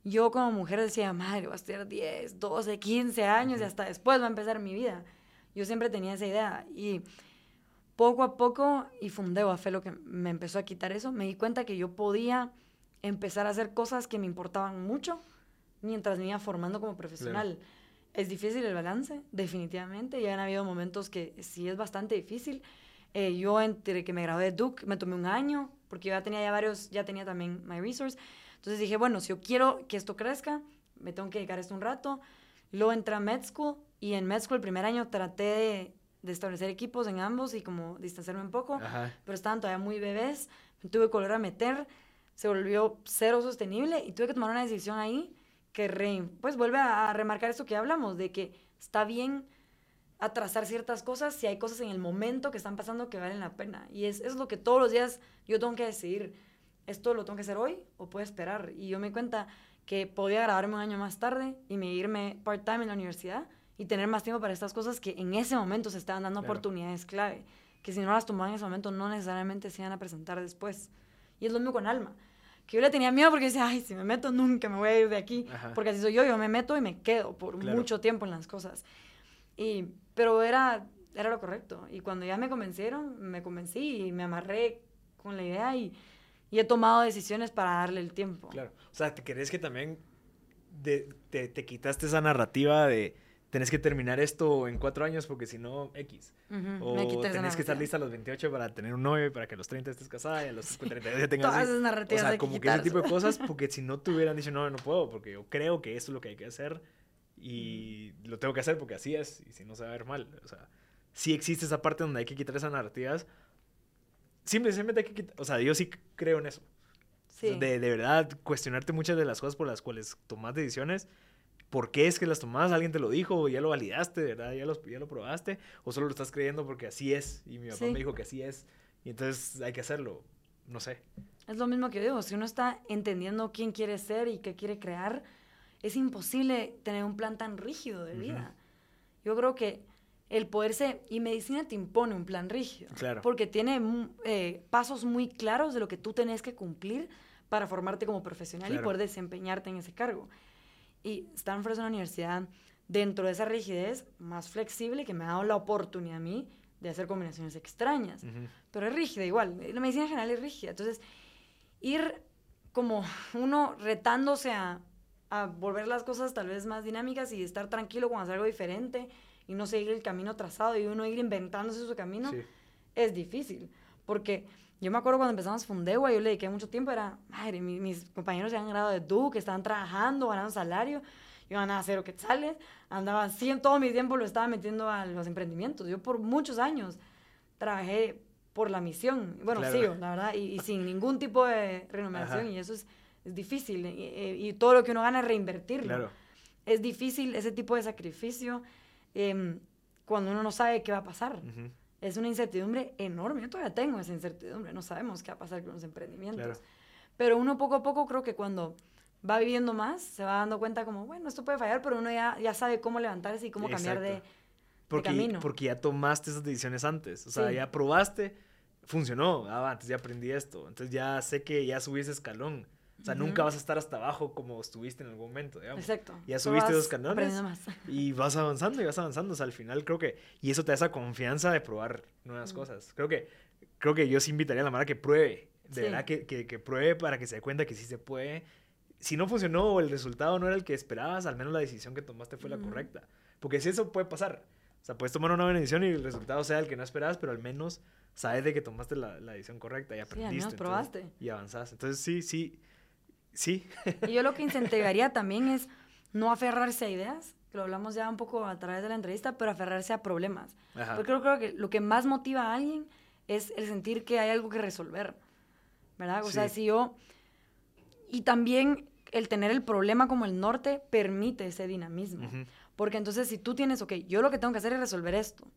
yo como mujer decía, madre, voy a estudiar 10, 12, 15 años y hasta después va a empezar mi vida. Yo siempre tenía esa idea. Y poco a poco, y Fundeo fue lo que me empezó a quitar eso, me di cuenta que yo podía empezar a hacer cosas que me importaban mucho mientras me iba formando como profesional. Es difícil el balance, definitivamente. Ya han habido momentos que sí es bastante difícil. Eh, yo entre que me gradué de Duke me tomé un año, porque yo ya tenía ya varios, ya tenía también My Resource. Entonces dije, bueno, si yo quiero que esto crezca, me tengo que dedicar esto un rato. Luego entré a Med School y en Med School el primer año traté de de establecer equipos en ambos y como distanciarme un poco, pero estaban todavía muy bebés, me tuve que volver a meter, se volvió cero sostenible y tuve que tomar una decisión ahí que pues vuelve a, remarcar eso que hablamos, de que está bien atrasar ciertas cosas si hay cosas en el momento que están pasando que valen la pena. Y es, es lo que todos los días yo tengo que decidir, ¿esto lo tengo que hacer hoy o puedo esperar? Y yo me cuenta que podía grabarme un año más tarde y me irme part-time en la universidad y tener más tiempo para estas cosas que en ese momento se estaban dando oportunidades clave, que si no las tomaban en ese momento no necesariamente se iban a presentar después. Y es lo mismo con Alma, que yo le tenía miedo porque decía, ay, si me meto nunca me voy a ir de aquí, porque así soy yo, yo me meto y me quedo por mucho tiempo en las cosas. Y, pero era, era lo correcto. Y cuando ya me convencieron, me convencí y me amarré con la idea y, y he tomado decisiones para darle el tiempo. Claro. O sea, ¿te crees que también te, te, quitaste esa narrativa de tenés que terminar esto en cuatro años porque si no, X. O tenés que estar lista a los 28 para tener un novio, para que a los 30 estés casada y a los 32 ya tengas... Todas esas narrativas O sea, como que, ese tipo de cosas, [laughs] porque si no te hubieran dicho, no, no puedo, porque yo creo que esto es lo que hay que hacer y lo tengo que hacer porque así es, y si no se va a ver mal. O sea, sí existe esa parte donde hay que quitar esas narrativas. Simplemente hay que quitar, o sea, yo sí creo en eso. Sí. de, de verdad, cuestionarte muchas de las cosas por las cuales tomas decisiones por qué es que las tomas, alguien te lo dijo, ya lo validaste, ¿verdad? Ya, ya lo probaste, o solo lo estás creyendo porque así es, y mi papá me dijo que así es, y entonces hay que hacerlo, no sé. Es lo mismo que digo, si uno está entendiendo quién quiere ser y qué quiere crear, es imposible tener un plan tan rígido de vida. Yo creo que el poderse, y medicina te impone un plan rígido, claro. porque tiene eh, pasos muy claros de lo que tú tenés que cumplir para formarte como profesional y poder desempeñarte en ese cargo. Y Stanford es una universidad dentro de esa rigidez más flexible que me ha dado la oportunidad a mí de hacer combinaciones extrañas. Pero es rígida igual. La medicina general es rígida. Entonces, ir como uno retándose a, a volver las cosas tal vez más dinámicas y estar tranquilo con hacer algo diferente y no seguir el camino trazado y uno ir inventándose su camino, es difícil. Porque yo me acuerdo cuando empezamos Fundegua, yo le dediqué mucho tiempo, era, madre, mis, compañeros se han graduado de Duke, estaban trabajando, ganando salario, iban a cero quetzales, andaban, sí, todo mi tiempo lo estaba metiendo a los emprendimientos. Yo por muchos años trabajé por la misión, bueno, sigo, la verdad, y, sin ningún tipo de remuneración, y eso es, es difícil, y, todo lo que uno gana es reinvertirlo. Claro. Es difícil ese tipo de sacrificio em, cuando uno no sabe qué va a pasar es una incertidumbre enorme. Yo todavía tengo esa incertidumbre, no sabemos qué va a pasar con los emprendimientos. Pero uno poco a poco creo que cuando va viviendo más, se va dando cuenta como, bueno, esto puede fallar, pero uno ya, ya sabe cómo levantarse y cómo cambiar de, porque, camino. Porque ya tomaste esas decisiones antes, o sea, ya probaste, funcionó, ah, antes ya aprendí esto, entonces ya sé que ya subí ese escalón. O sea, nunca vas a estar hasta abajo como estuviste en algún momento, digamos. Exacto. Ya subiste dos canales. [laughs] Y vas avanzando y vas avanzando. O sea, al final creo que... Y eso te da esa confianza de probar nuevas cosas. Creo que, creo que yo sí invitaría a la Mara que pruebe. De verdad, que, que, que, pruebe para que se dé cuenta que sí se puede. Si no funcionó o el resultado no era el que esperabas, al menos la decisión que tomaste fue la correcta. Porque si eso puede pasar. O sea, puedes tomar una buena decisión y el resultado sea el que no esperabas, pero al menos sabes de que tomaste la, la decisión correcta y aprendiste. Sí, al menos probaste. y avanzaste. Entonces, sí, sí Sí. y yo lo que incentivaría también es no aferrarse a ideas, que lo hablamos ya un poco a través de la entrevista, pero aferrarse a problemas. Porque creo, creo, que lo que más motiva a alguien es el sentir que hay algo que resolver, ¿verdad? O sea, si yo... Y también el tener el problema como el norte permite ese dinamismo. Porque entonces si tú tienes, ok, yo lo que tengo que hacer es resolver esto.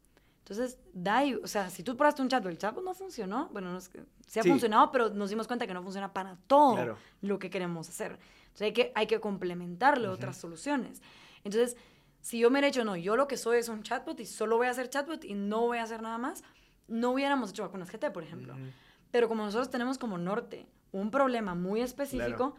Entonces, da, o sea, si tú probaste un chatbot, el chatbot no funcionó, bueno, no sí ha funcionado, pero nos dimos cuenta que no funciona para todo lo que queremos hacer. Entonces, hay que, hay que complementarle otras soluciones. Entonces, si yo me he hecho, no, yo lo que soy es un chatbot y solo voy a hacer chatbot y no voy a hacer nada más, no hubiéramos hecho vacunas GT, por ejemplo. Pero como nosotros tenemos como norte un problema muy específico,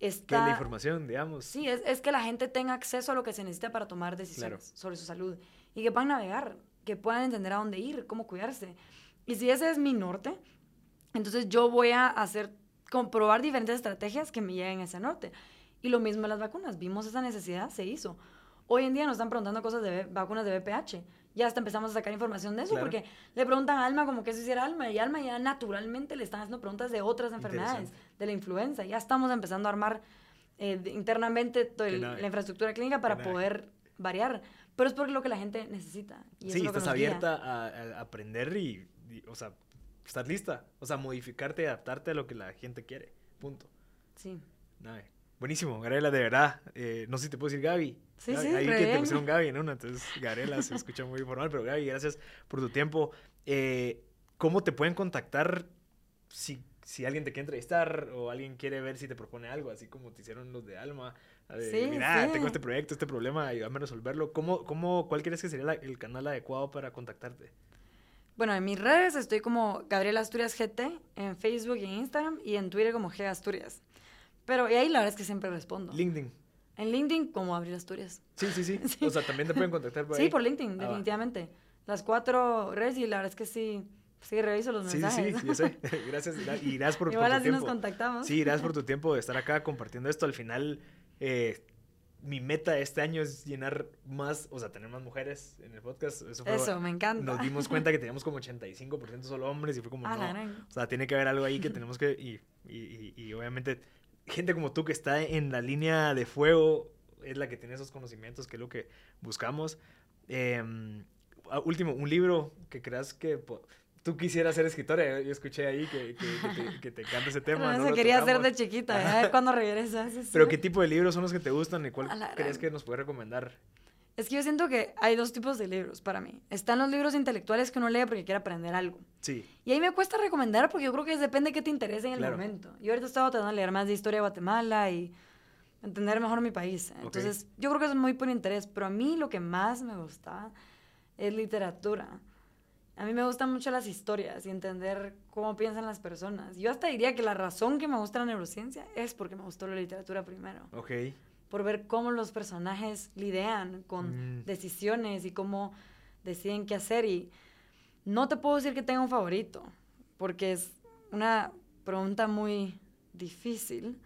está... Que la información, digamos. Sí, es, es, que la gente tenga acceso a lo que se necesita para tomar decisiones sobre su salud y que puedan navegar que puedan entender a dónde ir, cómo cuidarse. Y si ese es mi norte, entonces yo voy a hacer, comprobar diferentes estrategias que me lleguen a ese norte. Y lo mismo en las vacunas, vimos esa necesidad, se hizo. Hoy en día nos están preguntando cosas de vacunas de BPH. Ya hasta empezamos a sacar información de eso, porque le preguntan a Alma como que eso hiciera Alma, y Alma ya naturalmente le están haciendo preguntas de otras enfermedades, de la influenza. Ya estamos empezando a armar eh, internamente la infraestructura clínica para poder variar. Pero es porque lo que la gente necesita. Y sí, estás abierta a, aprender y, o sea, estar lista. O sea, modificarte, adaptarte a lo que la gente quiere. Punto. Sí. Nada. Buenísimo, Garela, de verdad. Eh, no sé si te puedo decir Gaby. Sí, sí, Ahí que te pusieron Gaby, ¿no? Entonces, Garela se escucha muy formal, pero Gaby, gracias por tu tiempo. Eh, ¿Cómo te pueden contactar si, si alguien te quiere entrevistar o alguien quiere ver si te propone algo, así como te hicieron los de Alma? Sí, mira, tengo este proyecto, este problema, ayúdame a resolverlo. ¿Cómo, cómo, ¿Cuál crees que sería el canal adecuado para contactarte? Bueno, en mis redes estoy como Gabriela Asturias GT, en Facebook y en Instagram, y en Twitter como G Asturias. Pero y ahí la verdad es que siempre respondo. LinkedIn. En LinkedIn como Gabriela Asturias. Sí, sí, sí, [laughs] O sea, también te pueden contactar por ahí. Sí, por LinkedIn, ah, definitivamente. Las cuatro redes y la verdad es que sí, sí reviso los mensajes. Sí, sí, yo sé. [laughs] [laughs] gracias. Y gracias por, Igual por tu así nos contactamos. Sí, gracias por tu tiempo de estar acá compartiendo esto. Al final eh, mi meta este año es llenar más, o sea, tener más mujeres en el podcast. Eso, me encanta. Nos dimos cuenta que teníamos como [laughs] 85% solo hombres y fue como, no, o sea, tiene que haber algo ahí que [laughs] tenemos que, y, y, y, obviamente gente como tú que está en la línea de fuego es la que tiene esos conocimientos, que es lo que buscamos. Em, último, un libro que creas que tú quisieras ser escritora. Yo escuché ahí que, que, te, encanta ese tema. No, quería hacer de chiquita, ¿eh? cuando regresas. Pero ¿qué tipo de libros son los que te gustan y cuál crees que nos puede recomendar? Es que yo siento que hay dos tipos de libros para mí. Están los libros intelectuales que uno lee porque quiere aprender algo. Sí. Y ahí me cuesta recomendar porque yo creo que depende de qué te interese en el momento. Yo ahorita estaba tratando de leer más de historia de Guatemala y entender mejor mi país. Entonces, yo creo que es muy por interés. Pero a mí lo que más me gusta es literatura. A mí me gustan mucho las historias y entender cómo piensan las personas. Yo hasta diría que la razón que me gusta la neurociencia es porque me gustó la literatura primero. Ok. Por ver cómo los personajes lidian con mm. decisiones y cómo deciden qué hacer. Y no te puedo decir que tenga un favorito, porque es una pregunta muy difícil.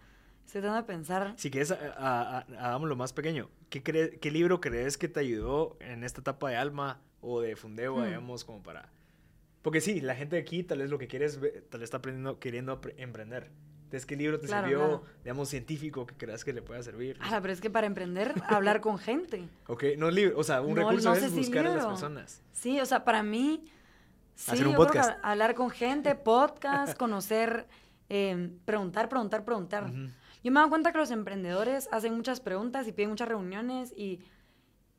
Estoy tratando de pensar. Si quieres, hagámoslo más pequeño. ¿Qué, ¿Qué libro crees que te ayudó en esta etapa de alma o de fundeo, hmm. digamos, como para... Porque sí, la gente de aquí tal vez lo que quiere es, tal vez está aprendiendo, queriendo emprender. Entonces, ¿qué libro te sirvió, digamos, científico que creas que le pueda servir? Ah, pero es que para emprender, hablar con gente. Ok, no libro, o sea, un recurso es buscar a las personas. Sí, o sea, para mí, sí, Hacer un podcast. hablar con gente, [laughs] podcast, conocer, eh, preguntar, preguntar, preguntar. Yo me doy cuenta que los emprendedores hacen muchas preguntas y piden muchas reuniones y,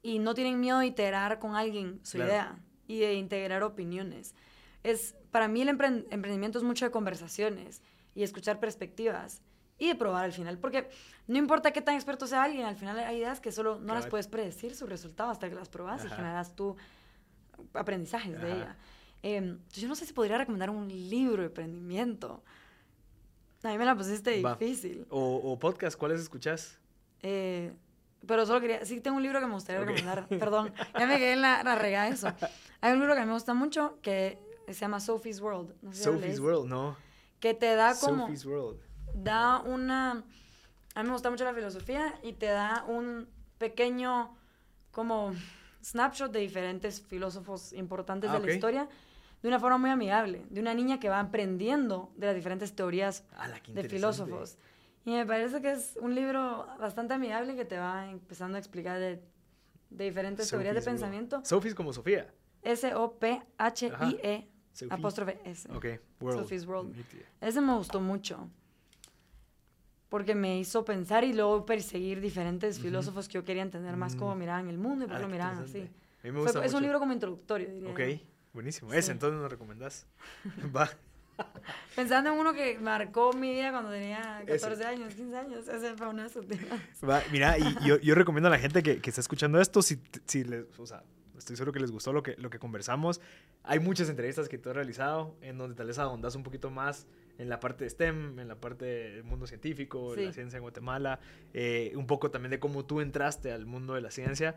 y no tienen miedo de iterar con alguien su idea y de integrar opiniones. Es, para mí el emprendimiento es mucho de conversaciones y escuchar perspectivas y de probar al final, porque no importa qué tan experto sea alguien, al final hay ideas que solo no las puedes predecir su resultado hasta que las probas y generas tú aprendizajes de ella. Eh, yo no sé si podría recomendar un libro de emprendimiento. A mí me la pusiste difícil. O, podcast, ¿cuáles escuchas? Eh, pero solo quería, sí tengo un libro que me gustaría recomendar, [laughs] perdón, ya me quedé en la, la regada eso. Hay un libro que me gusta mucho que se llama Sophie's World. Sophie's World, no. Que te da como... Sophie's World. Da una... A mí me gusta mucho la filosofía y te da un pequeño como snapshot de diferentes filósofos importantes de la ah, historia de una forma muy amigable, de una niña que va aprendiendo de las diferentes teorías de filósofos. Y me parece que es un libro bastante amigable que te va empezando a explicar de, diferentes teorías de pensamiento. Sophie's como Sofía. S-O-P-H-I-E apóstrofe S. Ok, World. Sophie's World. Ese me gustó mucho. Porque me hizo pensar y luego perseguir diferentes filósofos que yo quería entender más cómo mm. miraban el mundo y por qué ah, lo miraban así. es un libro como introductorio, diría. Ok. Buenísimo. Ese entonces nos recomendás. [laughs] Va. [laughs] Pensando en uno que marcó mi vida cuando tenía 14 años, 15 años. Ese fue uno de esos Va, mira, y [laughs] yo, yo, recomiendo a la gente que, que está escuchando esto, si, si les, o sea, estoy seguro que les gustó lo que, lo que conversamos. Hay muchas entrevistas que tú has realizado en donde tal vez ahondas un poquito más en la parte de STEM, en la parte del mundo científico, de la ciencia en Guatemala, eh, un poco también de cómo tú entraste al mundo de la ciencia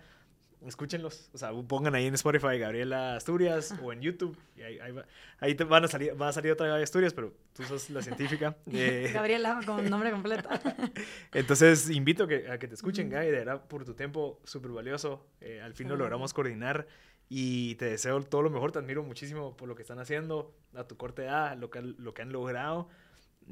escúchenlos. O sea, pongan ahí en Spotify Gabriela Asturias o en YouTube. Y ahí, ahí, te van a salir, va a salir otra Gabriela Asturias, pero tú sos la científica. Eh, [laughs] Gabriela con nombre completo. [laughs] Entonces, invito a que, a que te escuchen, Gaby. De verdad, por tu tiempo súper valioso. Eh, al fin lo logramos coordinar. Y te deseo todo lo mejor. Te admiro muchísimo por lo que están haciendo a tu corta edad, lo que, lo que han logrado.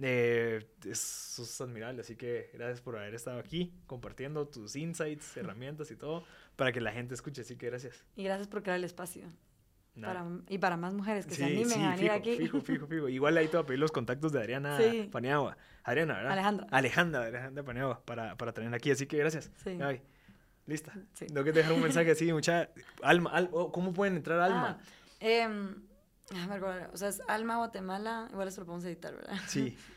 Eh, eso es admirable, así que gracias por haber estado aquí compartiendo tus insights, [laughs] herramientas y todo para que la gente escuche, así que gracias. Y gracias por crear el espacio. y para más mujeres que se animen a venir aquí. Fijo, fijo, fijo. Igual ahí te voy a pedir los contactos de Adriana Paniagua. Adriana, ¿verdad? Alejandra. Alejandra, Alejandra Paniagua, para, para tener aquí. Así que gracias. Sí. Lista. Sí. Tengo que dejar un mensaje así, mucha. Alma, oh, ¿cómo pueden entrar a Alma? Ah, eh, o sea, es Alma Guatemala. Igual eso lo podemos editar, ¿verdad? Sí. [laughs]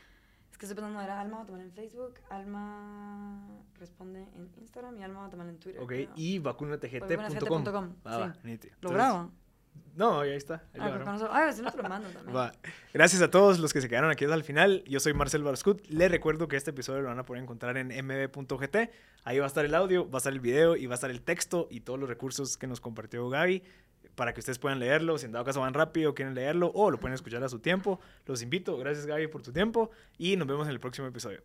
Es que estoy pensando, era Alma Guatemala en Facebook, Alma responde en Instagram y Alma Guatemala en Twitter. Ok, y vacunatgt.com. Ah, sí. ¿Lo grabo? No, ahí está. Ahí ah, lo ah, si no te lo mando también. Va. Gracias a todos los que se quedaron aquí hasta el final. Yo soy Marcel Barscut. Les recuerdo que este episodio lo van a poder encontrar en mb.gt. Ahí va a estar el audio, va a estar el video y va a estar el texto y todos los recursos que nos compartió Gaby para que ustedes puedan leerlo. Si en dado caso van rápido, quieren leerlo o lo pueden escuchar a su tiempo. Los invito. Gracias, Gaby, por tu tiempo y nos vemos en el próximo episodio.